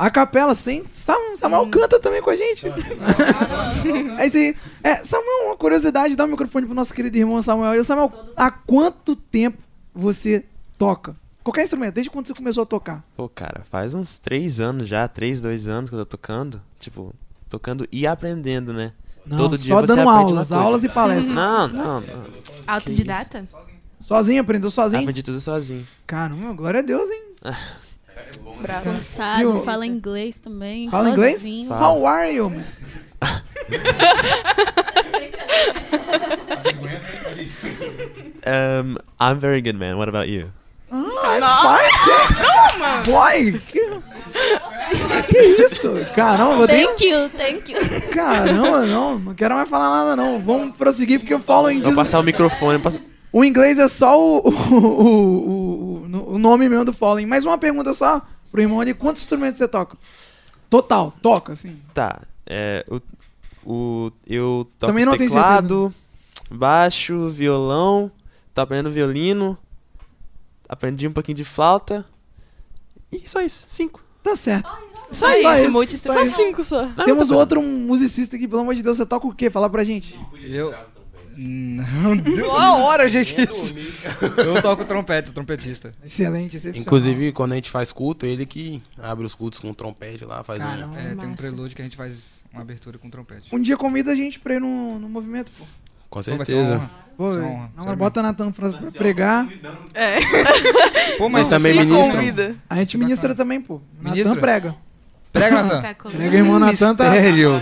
A capela, sim. Sam- Samuel canta também com a gente. é isso aí. É, Samuel, uma curiosidade, dá o microfone pro nosso querido irmão Samuel. E Samuel, há quanto tempo você toca? Qualquer instrumento, desde quando você começou a tocar? Pô, cara, faz uns três anos já, três, dois anos que eu tô tocando. Tipo, tocando e aprendendo, né? Não, Todo dia só você dando aulas, coisa. aulas e palestras. Não, não, não. Autodidata? Sozinho, aprendeu sozinho? Aprendi tudo sozinho. Caramba, glória a Deus, hein? Bravo. Esforçado, o- fala inglês também. Fala inglês? sozinho. Fala. How are you? man? Um, I'm very good, man. What about you? Fine, thanks. Boy, que... isso? Caramba, eu. Thank you, thank you. Caramba, não, não quero mais falar nada não. Vamos prosseguir porque o following Vou diz... passar o microfone. Passa... O inglês é só o, o, o, o, o nome mesmo do following. Mais uma pergunta só pro irmão ali. Quantos instrumentos você toca? Total, toca, assim. Tá, é, o, o, eu toco Também não teclado, baixo, violão, tô aprendendo violino, aprendi um pouquinho de flauta. E só isso, cinco. Tá certo. Só Só isso, isso. multi Só cinco só. Não, Temos outro musicista aqui, pelo amor de Deus. Você toca o quê? Fala pra gente. Eu. Não deu uma hora, gente, isso. Eu toco trompete, sou trompetista. Excelente, excepcional. Inclusive, quando a gente faz culto, ele que abre os cultos com trompete lá, faz um. Caramba. É, tem um prelúdio que a gente faz uma abertura com trompete. Um dia convida a gente pra ir no, no movimento, pô. Com Pô, vai ser uma certeza. honra. Pô, Vai ser é. uma honra, Não, mas bota Natan pra pra pregar. Pô, Vocês também Se ministram? convida. A gente ministra também, pô. Natan prega. Prega, Natan. Tá. Prega, irmão Natan tá...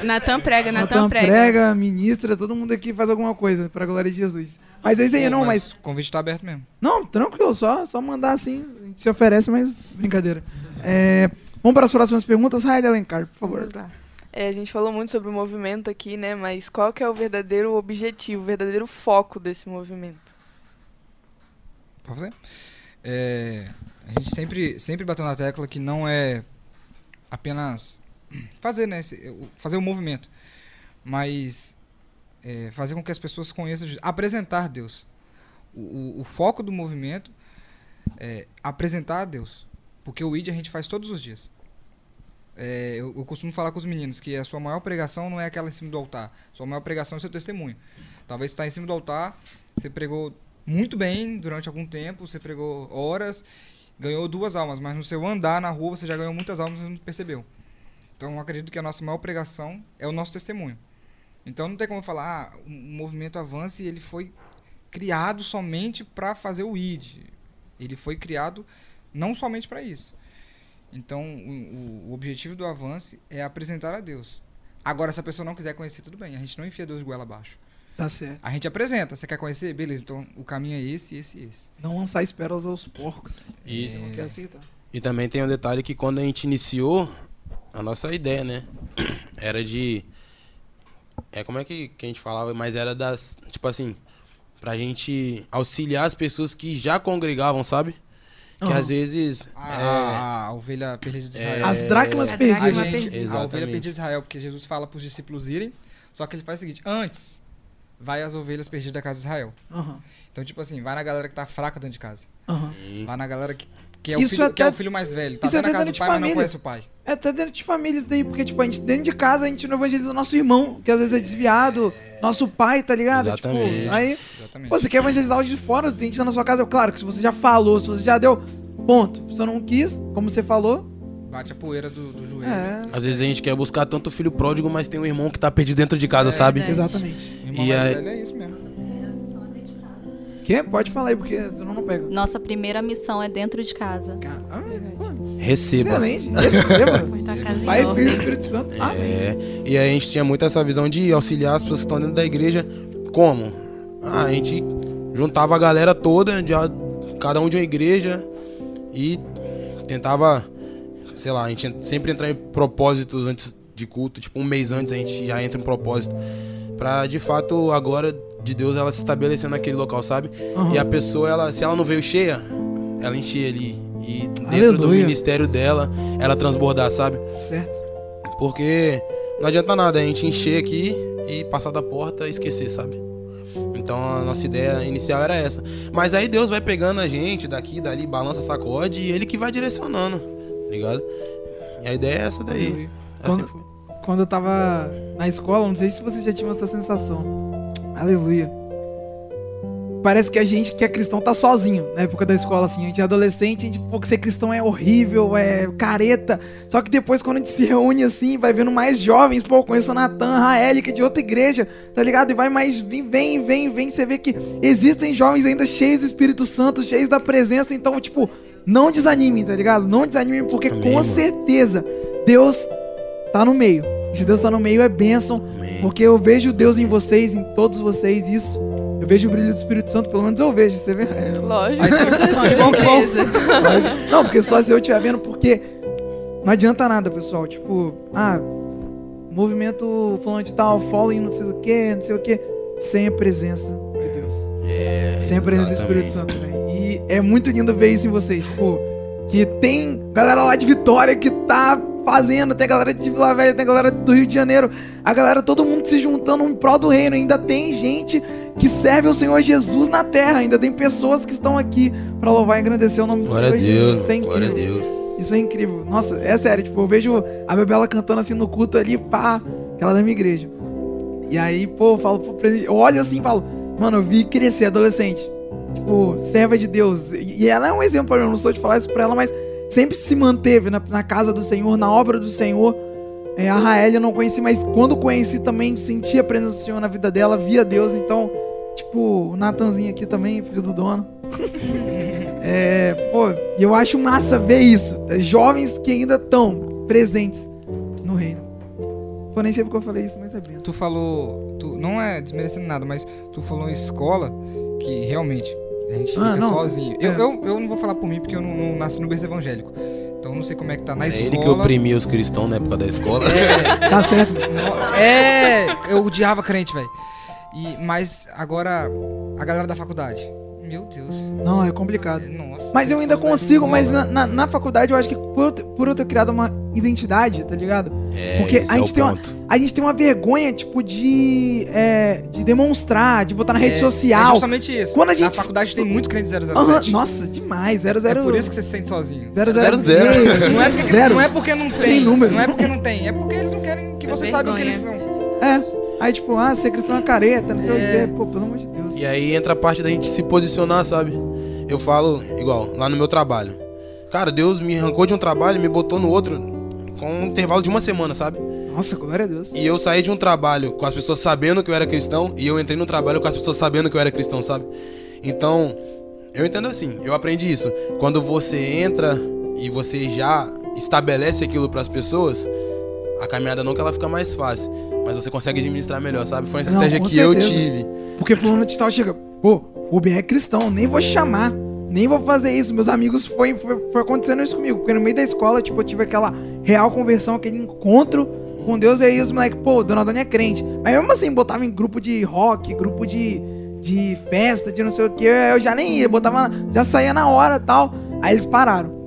Natan prega, Natan prega. prega, ministra, todo mundo aqui faz alguma coisa pra glória de Jesus. Mas é isso aí, Pô, não, mas... O convite tá aberto mesmo. Não, tranquilo, só, só mandar assim, a gente se oferece, mas brincadeira. É, vamos para as próximas perguntas, Raíl Alencar, por favor. Lá. É, a gente falou muito sobre o movimento aqui, né? Mas qual que é o verdadeiro objetivo, o verdadeiro foco desse movimento? Pra fazer? É, a gente sempre, sempre bateu na tecla que não é apenas fazer, né? fazer o movimento. Mas é, fazer com que as pessoas conheçam, apresentar Deus. O, o- o foco do movimento é apresentar Deus. Porque o ID a gente faz todos os dias. É, eu, eu costumo falar com os meninos que a sua maior pregação não é aquela em cima do altar. Sua maior pregação é seu testemunho. Talvez está em cima do altar, você pregou muito bem durante algum tempo, você pregou horas, ganhou duas almas, mas no seu andar na rua você já ganhou muitas almas e não percebeu. Então eu acredito que a nossa maior pregação é o nosso testemunho. Então não tem como falar, ah, o movimento avance ele foi criado somente para fazer o ID. Ele foi criado não somente para isso. Então o, o- objetivo do avance é apresentar a Deus. Agora, se a pessoa não quiser conhecer, tudo bem. A gente não enfia Deus de goela abaixo. Tá certo. A gente apresenta. Você quer conhecer? Beleza, então o caminho é esse, esse e esse. Não lançar esperas aos porcos. E, Não quer aceitar. e também tem um detalhe que quando a gente iniciou, a nossa ideia, né? Era de. É como é que, que a gente falava, mas era das. Tipo assim, pra gente auxiliar as pessoas que já congregavam, sabe? Que Aham. às vezes. A, é, a- ovelha perdida de Israel. As dracmas A perdidas. A, gente, a ovelha perdida de Israel, porque Jesus fala para os discípulos irem, só que ele faz o seguinte: antes, vai as ovelhas perdidas da casa de Israel. Aham, Então, tipo assim, vai na galera que tá fraca dentro de casa. aham. Vai na galera que, que, é, o filho, que é até- o filho mais velho. Tá até casa dentro do de pai, mas não família. conhece o pai. É até dentro de família isso daí, porque, tipo, a gente dentro de casa a gente não evangeliza nosso irmão, que às vezes é desviado, nosso pai, tá ligado? Exatamente. Tipo, aí, Exatamente. pô, você quer evangelizar o de fora, tem que estar na sua casa. Claro que se você já falou, se você já deu, ponto. Se você não quis, como você falou, Bate a poeira do, do joelho. é. Às vezes a gente quer buscar tanto o filho pródigo, mas tem um irmão que tá perdido dentro de casa, sabe? verdade. Exatamente. Irmão E mais velho é isso mesmo. Quê? Pode falar aí, porque senão não pega. Nossa primeira missão é dentro de casa. Ah, pô, Receba. Excelente. Receba. Pai, ordem. Filho e Espírito Santo. Amém. É, e aí a gente tinha muito essa visão de auxiliar as pessoas que estão dentro da igreja. Como? Ah, a gente juntava a galera toda, de cada um de uma igreja, e tentava, sei lá, a gente sempre entrar em propósitos antes de culto, tipo um mês antes a gente já entra em propósito. Pra de fato a glória de Deus ela se estabelecer naquele local, sabe? Aham. E a pessoa, ela, se ela não veio cheia, ela enchia ali. E dentro do Aleluia. ministério dela, ela transbordar, sabe? Certo. Porque não adianta nada a gente encher aqui e passar da porta e esquecer, sabe? Então a nossa ideia inicial era essa. Mas aí Deus vai pegando a gente daqui, dali, balança, sacode e ele que vai direcionando, ligado? E a ideia é essa daí. Quando- foi. Quando eu tava na escola, não sei se você já tinha essa sensação. Aleluia. Parece que a gente que é cristão tá sozinho na época da escola, assim. A gente é adolescente, a gente, pô, que ser cristão é horrível, é careta. Só que depois, quando a gente se reúne assim, vai vendo mais jovens, pô, conheço o Natan, Raeli, que é de outra igreja, tá ligado? E vai mais, vem, vem, vem, vem. Você vê que existem jovens ainda cheios do Espírito Santo, cheios da presença. Então, tipo, não desanimem, tá ligado? Não desanimem, porque Amém, com mano. certeza Deus tá no meio. E se Deus tá no meio, é bênção. Amém. Porque eu vejo Deus em vocês, em todos vocês, isso. Eu vejo o brilho do Espírito Santo, pelo menos eu vejo. Você vê? É, Lógico. bom, que bom. Não, porque só se eu estiver vendo, porque não adianta nada, pessoal. Tipo, ah, movimento falando de tal, following não sei o que, não sei o que, sem a presença de Deus. É, Sem a presença do Espírito. Santo, velho. E é muito lindo ver isso em vocês, tipo, que tem galera lá de Vitória que tá fazendo, tem galera de Vila Velha, tem galera do Rio de Janeiro, a galera, todo mundo se juntando em prol do reino. Ainda tem gente que serve ao Senhor Jesus na terra, ainda tem pessoas que estão aqui pra louvar e agradecer o nome do Glória a Senhor Jesus. Deus, Isso é glória a incrível. Deus. Isso é incrível. Nossa, é sério, tipo, eu vejo a Bebela cantando assim no culto ali, pá, aquela da minha igreja. E aí, pô, eu falo pro presidente, eu olho assim e falo, mano, eu vi crescer adolescente. Tipo, serva de Deus. E ela é um exemplo pra mim, eu não sou de falar isso pra ela, mas sempre se manteve na, na casa do Senhor, na obra do Senhor. É, a Rael eu não conheci, mas quando conheci também senti a presença do Senhor na vida dela, via Deus. Então, tipo, o Natanzinho aqui também, filho do dono. é, pô, eu acho massa ver isso. é, Jovens que ainda estão presentes no reino. Pô, nem sei porque eu falei isso, mas é benção. Tu falou, tu não é desmerecendo nada, mas tu falou em escola que realmente a gente Ah, fica não, sozinho. Eu, é. eu, eu não vou falar por mim porque eu não, não nasci no berço evangélico. Então eu não sei como é que tá na É escola. ele que oprimia os cristãos na época da escola. Tá certo. É, eu odiava crente, velho. E mas agora a galera da faculdade. Meu Deus. Não, é complicado. Nossa. Mas eu ainda consigo, mas na, na, na faculdade eu acho que por eu, ter- por eu ter criado uma identidade, tá ligado? É, Porque a é gente o tem uma- ponto. A gente tem uma vergonha, tipo, de. é, de demonstrar, de botar na rede É, É social. justamente isso. Quando a Na gente- faculdade tem muito crente 007. Aham, nossa, demais. 00. É por isso que você se sente sozinho. 00. Zero, zero. Não é, porque, não é porque não tem. Sem número. Não é porque não tem. É porque eles não querem que É você saiba o que eles são. É. Aí, tipo, ah, ser cristão é careta, não sei É. o quê. Pô, pelo amor de Deus. E aí entra a parte da gente se posicionar, sabe? Eu falo, igual, lá no meu trabalho. Cara, Deus me arrancou de um trabalho e me botou no outro com um intervalo de uma semana, sabe? Nossa, glória a Deus. E eu saí de um trabalho com as pessoas sabendo que eu era cristão e eu entrei no trabalho com as pessoas sabendo que eu era cristão, sabe? Então, eu entendo assim, eu aprendi isso. Quando você entra e você já estabelece aquilo pras pessoas, a caminhada não que ela fica mais fácil, mas você consegue administrar melhor, sabe? Foi uma Não, estratégia com que eu certeza. tive. Porque fulano de tal chega, pô, o Ben é cristão, nem vou chamar, nem vou fazer isso. Meus amigos foi, foi, foi acontecendo isso comigo, porque no meio da escola, tipo, eu tive aquela real conversão, aquele encontro com Deus, e aí os moleques, pô, Dona Dona é crente. Mas mesmo assim, botava em grupo de rock, grupo de, de festa, de não sei o que, eu já nem ia, botava, já saía na hora e tal. Aí eles pararam.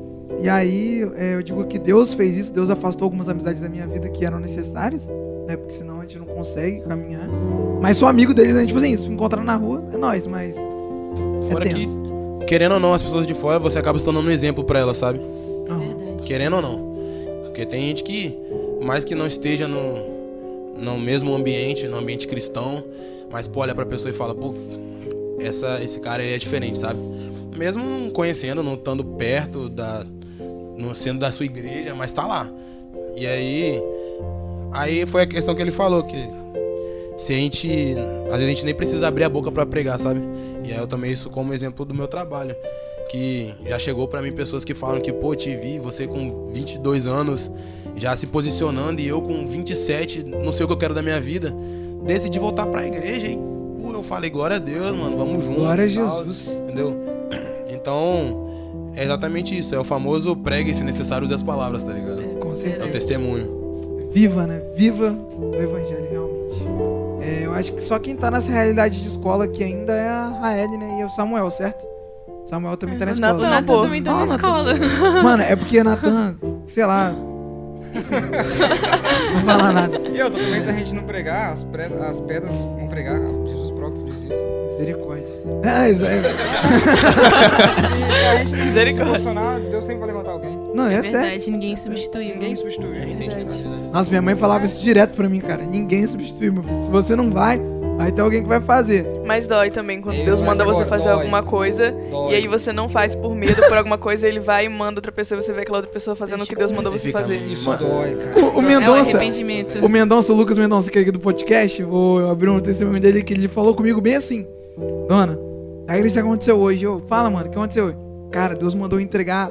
E aí é, eu digo que Deus fez isso, Deus afastou algumas amizades da minha vida que eram necessárias, né? Porque senão a gente não consegue caminhar. Mas sou amigo deles, né? Tipo assim, se encontrar na rua, é nóis, mas. É Fora que, querendo ou não, as pessoas de fora, você acaba se tornando um exemplo pra elas, sabe? Verdade. Querendo ou não. Porque tem gente que, mais que não esteja no, no mesmo ambiente, no ambiente cristão, mas pô, olha pra pessoa e fala, pô, essa, esse cara aí é diferente, sabe? Mesmo não conhecendo, não estando perto da. Não sendo da sua igreja, mas tá lá. E aí. Aí foi a questão que ele falou, que se a gente. Às vezes a gente nem precisa abrir a boca pra pregar, sabe? E aí eu tomei isso como exemplo do meu trabalho. Que já chegou pra mim pessoas que falam que, pô, te vi, você com 22 anos já se posicionando e eu com 27, não sei o que eu quero da minha vida. Decidi voltar pra igreja e, pô, eu falei, glória a Deus, mano, vamos juntos. Glória a e tal, Jesus. Entendeu? Então, é exatamente isso. É o famoso pregue se necessário use as palavras, tá ligado? Com É o certeza. testemunho. Viva, né? Viva o evangelho, realmente. É, eu acho que só quem tá nessa realidade de escola aqui ainda é a Raeli, né? E o Samuel, certo? Samuel também tá na O escola. Natan, O Nathan pô. também tá Ah, na Nathan. escola. Mano, é porque Natan, sei lá. Não falar nada. E outra, também se a gente não pregar, as, pre- as pedras vão pregar. Jesus próprio diz isso. Misericórdia. É, isso aí. Se, se a gente não se Misericórdia. posicionar, Deus sempre vai levantar alguém. Não, é, É verdade, ninguém substitui. Ninguém substitui. Nossa, minha mãe falava isso direto pra mim, cara. Ninguém substitui, meu filho. Se você não vai, vai ter alguém que vai fazer. Mas dói também quando Eu Deus manda essa você agora, fazer dói. alguma coisa Dói. e aí você não faz por medo, por alguma coisa, ele vai e manda outra pessoa e você vê aquela outra pessoa fazendo o que Deus mandou você fazer. Isso dói, cara. O, o É o Mendonça, arrependimento. o Mendonça, o Lucas Mendonça, que é aqui do podcast, vou abrir um testemunho dele que ele falou comigo bem assim. Dona, a igreja que aconteceu hoje. Eu, fala, mano, o que aconteceu hoje? Cara, Deus mandou eu entregar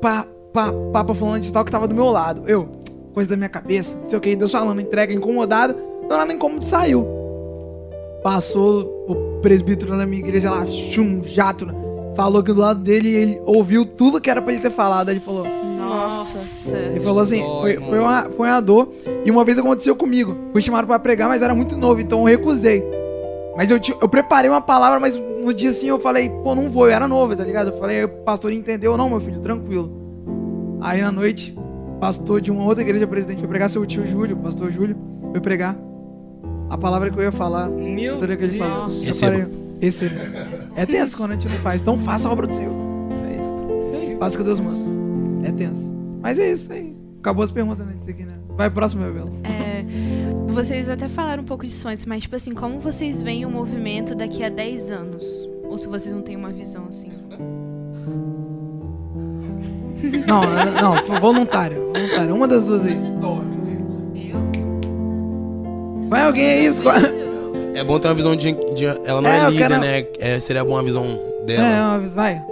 pá, pá, pá pra fulano de tal que tava do meu lado. Eu, coisa da minha cabeça, não sei o que, Deus falando, entrega, incomodado. Dona, nem como saiu. Passou o presbítero da minha igreja lá, chum, jato, né? falou aqui do lado dele e ele ouviu tudo que era pra ele ter falado. Aí ele falou, Nossa. ele falou assim, foi, foi, uma, foi uma dor. E uma vez aconteceu comigo. Fui chamado pra pregar, mas era muito novo, então eu recusei. Mas eu, eu preparei uma palavra, mas no dia assim eu falei, pô, não vou, eu era novo, tá ligado? Eu falei, aí o pastor entendeu, não, meu filho, tranquilo. Aí na noite, pastor de uma outra igreja presidente foi pregar, seu tio Júlio, pastor Júlio, foi pregar. A palavra que eu ia falar, Meu que ele falou. Deus. Eu falei, receba. É tenso quando a gente não faz, então faça a obra do Senhor. É isso. Isso. Faça que Deus manda. É tenso. Mas é isso aí. Acabou as perguntas, né? Disso aqui, né? Vai próximo, meu belo. É, vocês até falaram um pouco disso antes, mas tipo assim, como vocês veem o movimento daqui a 10 anos? Ou se vocês não têm uma visão assim? Não, não, voluntário. Voluntário. Uma das duas aí. Vai alguém aí. É bom ter uma visão de. de- ela não É, é, líder, quero- né? É, seria bom a visão dela. É, uma vez, vai.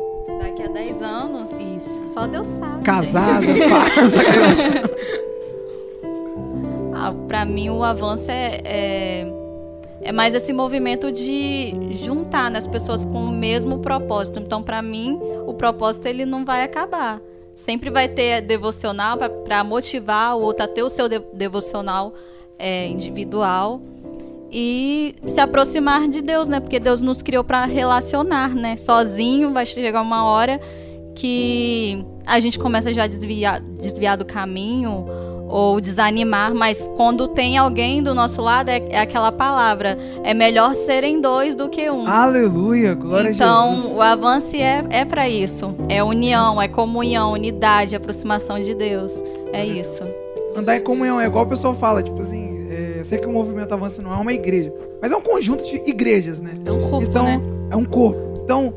Daqui a 10 anos, Isso. Só Deus sabe. Casado, gente. passa. Ah, pra mim, o avanço é, é, é mais esse movimento de juntar né, as pessoas com o mesmo propósito. Então, pra mim, o propósito ele não vai acabar. Sempre vai ter devocional para motivar o outro a ter o seu de- devocional é, individual e se aproximar de Deus, né? Porque Deus nos criou para relacionar, né? Sozinho vai chegar uma hora que a gente começa já a desviar, desviar do caminho ou desanimar, mas quando tem alguém do nosso lado é, é aquela palavra, é melhor serem dois do que um. Aleluia, glória então, a Jesus. o avance é, é para isso. É união, é comunhão, unidade, aproximação de Deus. É isso. Andar em comunhão é igual o pessoal fala, tipo assim, é, eu sei que o movimento avança não é uma igreja, mas é um conjunto de igrejas, né? É um corpo, então, né? é um corpo. Então,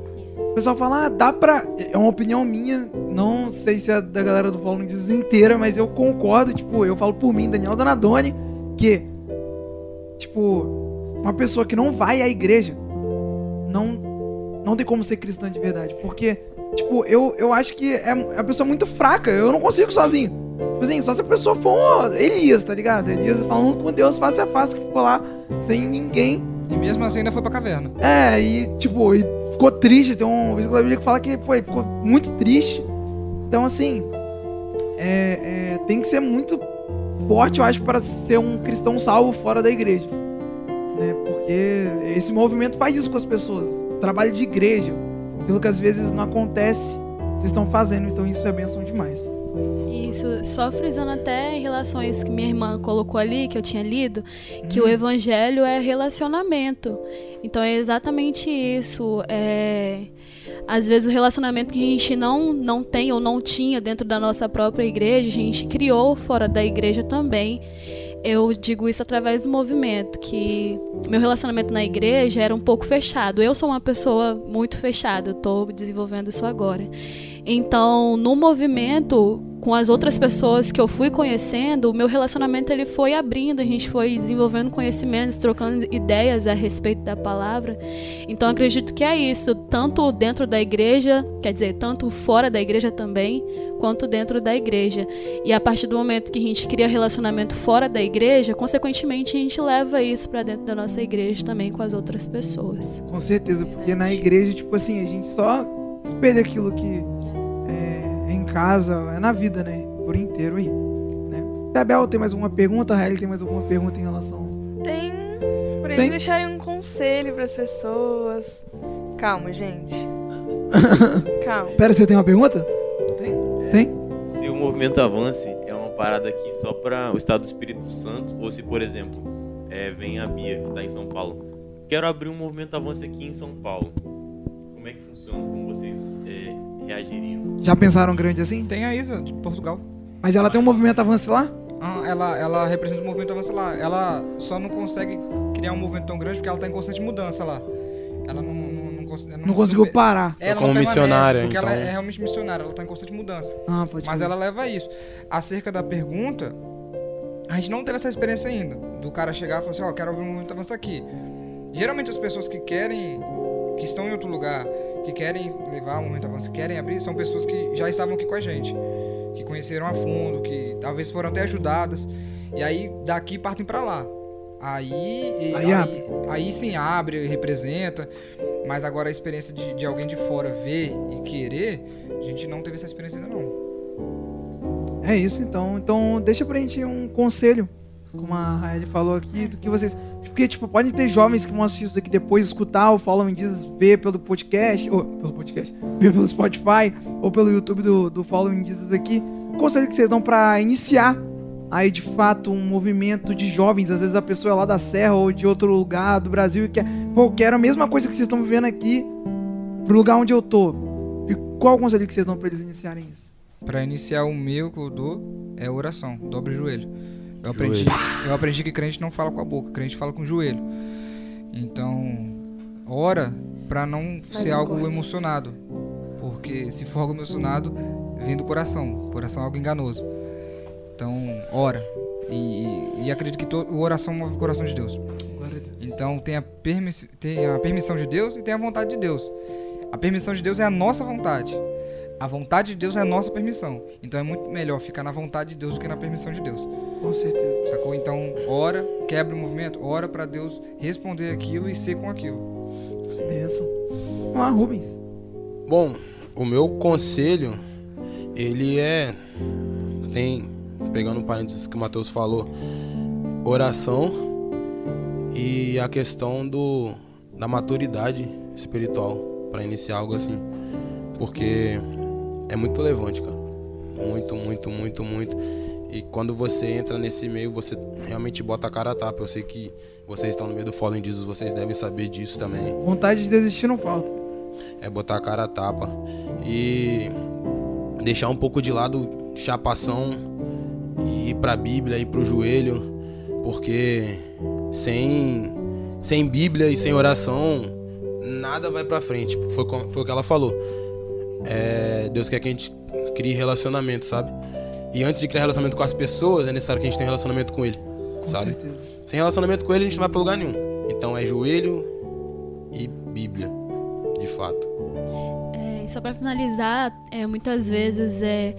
o pessoal fala, ah, dá pra. É uma opinião minha, não sei se é da galera do Follow diz inteira, mas eu concordo, tipo, eu falo por mim, Daniel Donadoni, que, tipo, uma pessoa que não vai à igreja não, não tem como ser cristã de verdade. Porque, tipo, eu, eu acho que é uma pessoa muito fraca, eu não consigo sozinho. Tipo assim, só se a pessoa for Elias, tá ligado? Elias falando com Deus face a face, que ficou lá sem ninguém. E mesmo assim ainda foi pra caverna. É, e tipo, e ficou triste. Tem um versículo da Bíblia que fala que pô, ficou muito triste. Então, assim, é, é, tem que ser muito forte, eu acho, para ser um cristão salvo fora da igreja. Né? Porque esse movimento faz isso com as pessoas. Trabalho de igreja. Aquilo que às vezes não acontece vocês estão fazendo, então isso é bênção demais. Isso, só frisando até em relação a isso que minha irmã colocou ali, que eu tinha lido, que o evangelho é relacionamento. Então é exatamente isso. É, às vezes o relacionamento que a gente não, não tem ou não tinha dentro da nossa própria igreja, a gente criou fora da igreja também. Eu digo isso através do movimento, que meu relacionamento na igreja era um pouco fechado. Eu sou uma pessoa muito fechada, estou desenvolvendo isso agora. Então, no movimento, com as outras pessoas que eu fui conhecendo, o meu relacionamento ele foi abrindo, a gente foi desenvolvendo conhecimentos, trocando ideias a respeito da palavra. Então, acredito que é isso, tanto dentro da igreja, quer dizer, tanto fora da igreja também, quanto dentro da igreja. E a partir do momento que a gente cria relacionamento fora da igreja, consequentemente a gente leva isso para dentro da nossa igreja também com as outras pessoas. Com certeza, porque na igreja, tipo assim, a gente só espelha aquilo que casa, é na vida, né? Por inteiro aí. Né? Abel, tem mais alguma pergunta? Raeli, tem mais alguma pergunta em relação? Tem. Pra Tem? eles deixarem um conselho pras pessoas. Calma, gente. Calma. Pera, você tem uma pergunta? Tem? Tem? Se o movimento avance, é uma parada aqui só para o estado do Espírito Santo, ou se, por exemplo, é, vem a Bia, que tá em São Paulo. Quero abrir um movimento avance aqui em São Paulo. Como é que funciona? Como vocês é, reagiriam? Já pensaram grande assim? Tem a Isa, de Portugal. Mas ela tem um movimento avance lá? Ah, ela, ela representa o movimento avança lá. Ela só não consegue criar um movimento tão grande porque ela tá em constante mudança lá. Ela não, não, não, cons- ela Não conseguiu parar. Ela como não missionária, Porque ela então. é realmente missionária, ela tá em constante mudança. Ah, pode Mas crer. ela leva isso. Acerca da pergunta, a gente não teve essa experiência ainda. Do cara chegar e falar assim, ó, quero abrir um movimento avança aqui. Geralmente as pessoas que querem, que estão em outro lugar, que querem levar um momento avança, que querem abrir, são pessoas que já estavam aqui com a gente. Que conheceram a fundo, que talvez foram até ajudadas. E aí daqui partem pra lá. Aí, Aí aí, aí sim abre, representa. Mas agora a experiência de, de alguém de fora ver e querer, a gente não teve essa experiência ainda não. É isso então. Então deixa pra gente um conselho, como a Raeli falou aqui, do que vocês. Porque, tipo, podem ter jovens que vão assistir isso aqui depois, escutar o Following Jesus, ver pelo podcast, ou pelo podcast, ver pelo Spotify, ou pelo YouTube do, do Following Jesus aqui. Conselho que vocês dão pra iniciar aí de fato um movimento de jovens. Às vezes a pessoa é lá da Serra ou de outro lugar do Brasil e quer, pô, eu quero a mesma coisa que vocês estão vivendo aqui pro lugar onde eu tô. E qual o conselho que vocês dão pra eles iniciarem isso? Pra iniciar o meu que eu dou é oração, dobre o joelho. Eu aprendi, eu aprendi que crente não fala com a boca, crente fala com o joelho. Então, ora pra não ser algo misericórdia. emocionado. Porque se for algo emocionado, vem do coração. O coração é algo enganoso. Então, ora. E, e, e acredito que to, o oração move o coração de Deus. Então tem a, permiss, tem a permissão de Deus e tem a vontade de Deus. A permissão de Deus é a nossa vontade. A vontade de Deus é a nossa permissão. Então é muito melhor ficar na vontade de Deus do que na permissão de Deus. Com certeza. Sacou? Então, ora, quebra o movimento, ora pra Deus responder aquilo e ser com aquilo. Benção. Ah, Rubens. Bom, o meu conselho, ele é. Tem, pegando o parênteses que o Matheus falou, oração e a questão do da maturidade espiritual para iniciar algo assim. Porque é muito relevante, cara. Muito, muito, muito, muito. E quando você entra nesse meio, você realmente bota a cara a tapa. Eu sei que vocês estão no meio do Fallen Jesus, vocês devem saber disso também Vontade de desistir não falta. é botar a cara a tapa e deixar um pouco de lado chapação e ir pra Bíblia, ir pro joelho, porque sem sem Bíblia e sem oração nada vai pra frente. Foi, foi o que ela falou. É, Deus quer que a gente crie relacionamento, sabe? E antes de criar relacionamento com as pessoas, é necessário que a gente tenha relacionamento com Ele, Com sabe? certeza. Sem relacionamento com Ele, a gente não vai pra lugar nenhum. Então é joelho e Bíblia, de fato. É, e só para finalizar, é, muitas vezes é,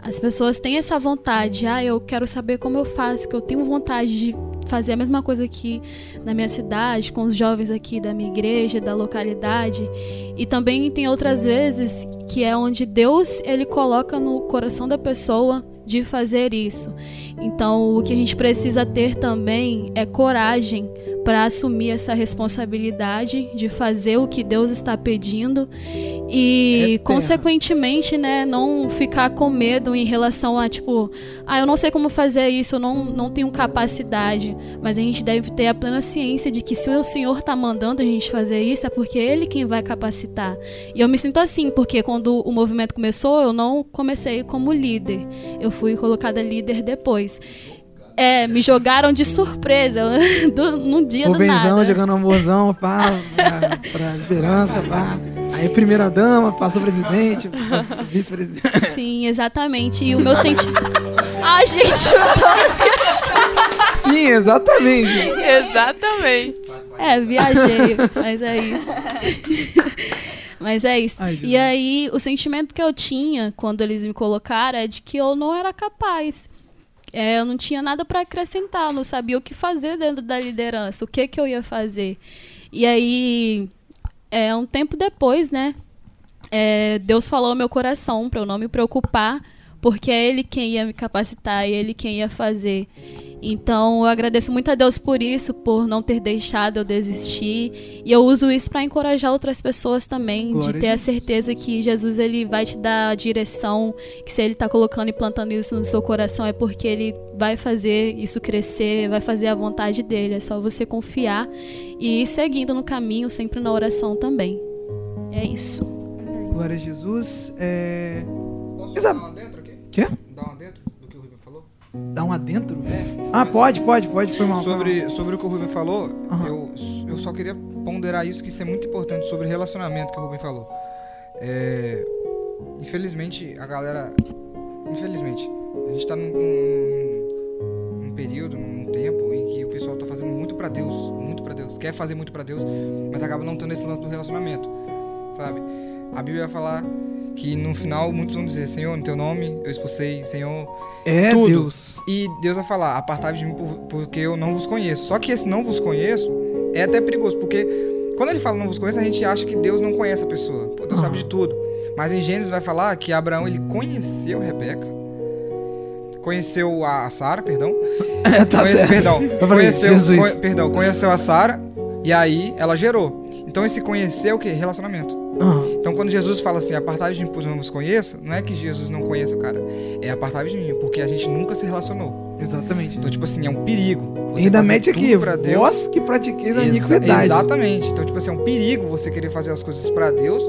as pessoas têm essa vontade, ah, eu quero saber como eu faço, que eu tenho vontade de fazer a mesma coisa aqui na minha cidade, com os jovens aqui da minha igreja, da localidade. E também tem outras vezes que é onde Deus ele coloca no coração da pessoa de fazer isso. Então, o que a gente precisa ter também é coragem para assumir essa responsabilidade de fazer o que Deus está pedindo e, É consequentemente, né, não ficar com medo em relação a, tipo, ah, eu não sei como fazer isso, eu não, não tenho capacidade. Mas a gente deve ter a plena ciência de que se o Senhor está mandando a gente fazer isso, é porque Ele quem vai capacitar. E eu me sinto assim, porque quando o movimento começou, eu não comecei como líder. Eu fui colocada líder depois. É, me jogaram de surpresa do, num dia do Rubenzão nada. jogando amborzão, pá, pra, pra liderança, pá. Aí primeira dama, passou presidente, passou vice-presidente. Sim, exatamente. E o meu sentimento. Ai, gente, eu tô. Sim, exatamente. Exatamente. É, viajei, mas é isso. mas é isso. Ai, e aí, o sentimento que eu tinha quando eles me colocaram é de que eu não era capaz. É, eu não tinha nada para acrescentar, não sabia o que fazer dentro da liderança, o que que eu ia fazer. E aí, é, um tempo depois, né, é, Deus falou ao meu coração para eu não me preocupar, porque é Ele quem ia me capacitar, é Ele quem ia fazer. Então, eu agradeço muito a Deus por isso, por não ter deixado eu desistir. E eu uso isso para encorajar outras pessoas também, Glória de ter a certeza que Jesus ele vai te dar a direção, que se Ele está colocando e plantando isso no seu coração é porque Ele vai fazer isso crescer, vai fazer a vontade dele. É só você confiar e ir seguindo no caminho, sempre na oração também. É isso. Glória a Jesus. É... Posso dar um adentro aqui? Quê? Dar um adentro Dá um adentro? É. Ah, pode, pode, pode, foi mal. Sobre, sobre o que o Ruben falou, Aham. eu, eu só queria ponderar isso, que isso é muito importante sobre relacionamento que o Ruben falou. É, infelizmente, a galera. Infelizmente, a gente tá num, num, num período, num tempo em que o pessoal tá fazendo muito pra Deus, muito pra Deus, quer fazer muito pra Deus, mas acaba não tendo esse lance do relacionamento, sabe? A Bíblia vai falar que no final muitos vão dizer: Senhor, no teu nome eu expulsei, Senhor, É tudo. Deus. e Deus vai falar: apartai de mim por- porque eu não vos conheço. Só que esse não vos conheço é até perigoso, porque quando ele fala não vos conheço, a gente acha que Deus não conhece a pessoa. Pô, Deus Aham. sabe de tudo. Mas em Gênesis vai falar que Abraão ele conheceu Rebeca, conheceu a Sara, perdão. É, tá Conhece- certo. Perdão, conheceu, conhe- perdão, conheceu a Sara e aí ela gerou. Então esse conhecer é o que? Relacionamento. Aham. Então quando Jesus fala assim, apartai de mim, pois não vos conheço, não é que Jesus não conheça o cara. É apartai de mim, porque a gente nunca se relacionou. Exatamente. Então, tipo assim, é um perigo. Você Ainda mete aqui, pra Deus. vós que pratiqueis a iniquidade. Exatamente. Então, tipo assim, é um perigo você querer fazer as coisas pra Deus,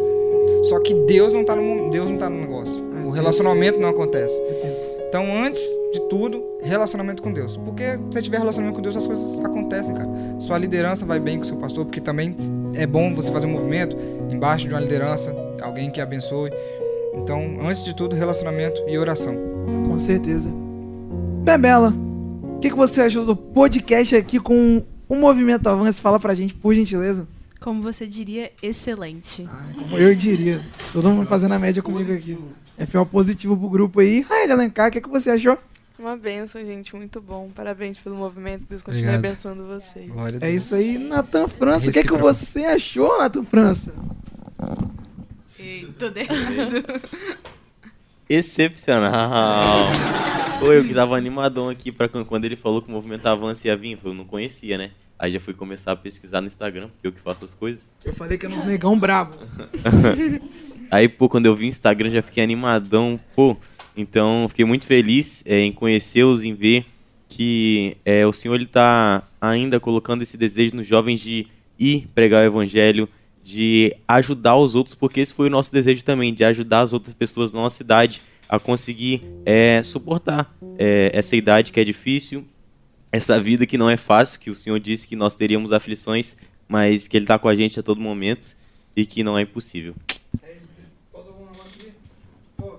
só que Deus não tá no, Deus não tá no negócio. Ah, o Deus. relacionamento não acontece. Deus. Então, antes de tudo, relacionamento com Deus. Porque se você tiver relacionamento com Deus, as coisas acontecem, cara. Sua liderança vai bem com o seu pastor, porque também é bom você fazer um movimento embaixo de uma liderança, alguém que abençoe. Então, antes de tudo, relacionamento e oração. Com certeza. Bebela, o que, que você achou do podcast aqui com o Movimento Avanço? Fala pra gente, por gentileza. Como você diria, excelente. Como eu diria. Todo mundo fazendo a média comigo aqui. É fiel positivo pro grupo aí. Raíla Alencar, o que, que você achou? Uma benção, gente. Muito bom. Parabéns pelo movimento. Deus continue Obrigado. abençoando vocês. Glória a É isso aí, Natan França. O que, que Recíproco. você achou, Natan França? Eita, Excepcional. Foi eu que tava animadão aqui pra quando quando ele falou que o movimento avança ia vir. Eu não conhecia, né? Aí já fui começar a pesquisar no Instagram, porque eu que faço as coisas. Eu falei que é uns negão brabo. Aí, pô, quando eu vi o Instagram já fiquei animadão, pô. Então, fiquei muito feliz é, em conhecê-los, em ver que é, o Senhor ele tá ainda colocando esse desejo nos jovens de ir pregar o evangelho, de ajudar os outros, porque esse foi o nosso desejo também, de ajudar as outras pessoas da nossa cidade a conseguir é, suportar é, essa idade que é difícil, essa vida que não é fácil, que o Senhor disse que nós teríamos aflições, mas que Ele está com a gente a todo momento e que não é impossível. Posso alguma coisa aqui? Pô,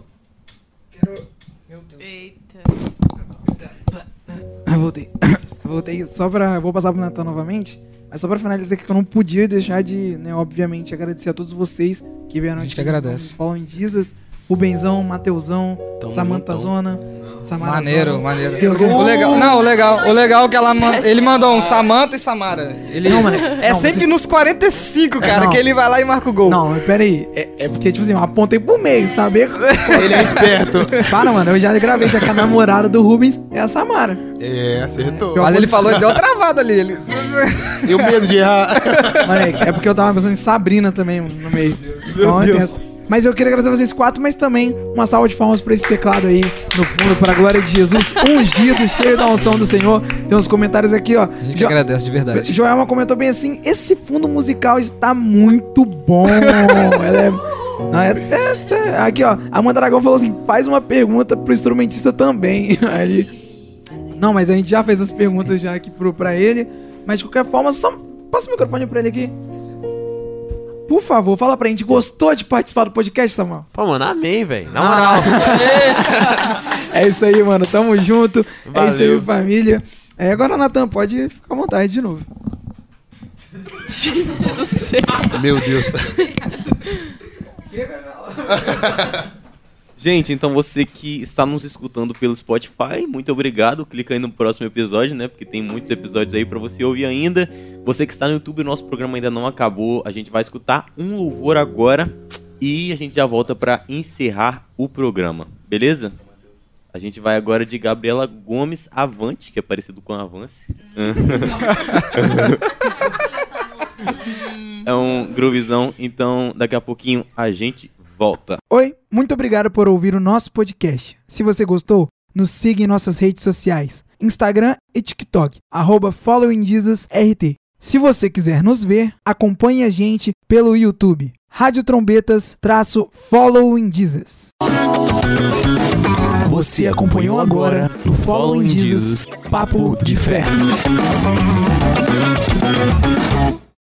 quero. Meu Deus. Eita. Ah, voltei. voltei só pra. Vou passar pro Natal novamente. Mas só pra finalizar aqui que eu não podia deixar de, né, obviamente, agradecer a todos vocês que vieram A gente aqui que agradece. no Following Jesus Rubenzão, Mateusão, Tamo Samanta juntão. Zona. Samara Maneiro, Zona. maneiro. Que- que- O legal, não, o legal, o legal é que ela man- ele mandou um Samanta e Samara. Ele Não, mano, é não, sempre vocês- nos 45, cara, não. que ele vai lá e marca o gol. Não, mas pera aí. É, é porque, tipo assim, eu apontei pro meio, saber. Ele é esperto. Para, mano, eu já gravei já que a namorada do Rubens é a Samara. É, acertou. Mas ele falou, deu uma travada ali. Ele... E o medo de errar. Moleque, é porque eu tava pensando em Sabrina também mano, no meio. Então, tem essa. Mas eu queria agradecer vocês quatro, mas também uma salva de palmas pra esse teclado aí no fundo, para a glória de Jesus, ungido, cheio da unção do Senhor. Tem uns comentários aqui, ó. A gente Jo- agradece de verdade. Joelma comentou bem assim: esse fundo musical está muito bom. Ela é. Não, é- é- é- Aqui, ó. A Amanda Dragão falou assim: faz uma pergunta pro instrumentista também. Aí. Não, mas a gente já fez as perguntas já aqui pro, pra ele. Mas de qualquer forma, só. Passa o microfone pra ele aqui. Por favor, fala pra gente. Gostou de participar do podcast, Samuel? Pô, mano, amei, velho. Na moral. É isso aí, mano. Tamo junto. É isso aí, Valeu. família. É, agora, Natan, pode ficar à vontade de novo. Gente do céu. Meu Deus. Gente, então você que está nos escutando pelo Spotify, muito obrigado. Clica aí no próximo episódio, né? Porque tem muitos episódios aí pra você ouvir ainda. Você que está no YouTube, nosso programa ainda não acabou. A gente vai escutar um louvor agora e a gente já volta pra encerrar o programa, beleza? A gente vai agora de Gabriela Gomes Avante, que é parecido com Avance. é um groovizão, então daqui a pouquinho a gente volta. Oi, muito obrigado por ouvir o nosso podcast. Se você gostou, nos siga em nossas redes sociais, Instagram e TikTok, arroba followingjesusrt. Se você quiser nos ver, acompanhe a gente pelo YouTube, Rádio Trombetas, traço Following Jesus. Você acompanhou agora no Following Jesus, Papo de Fé.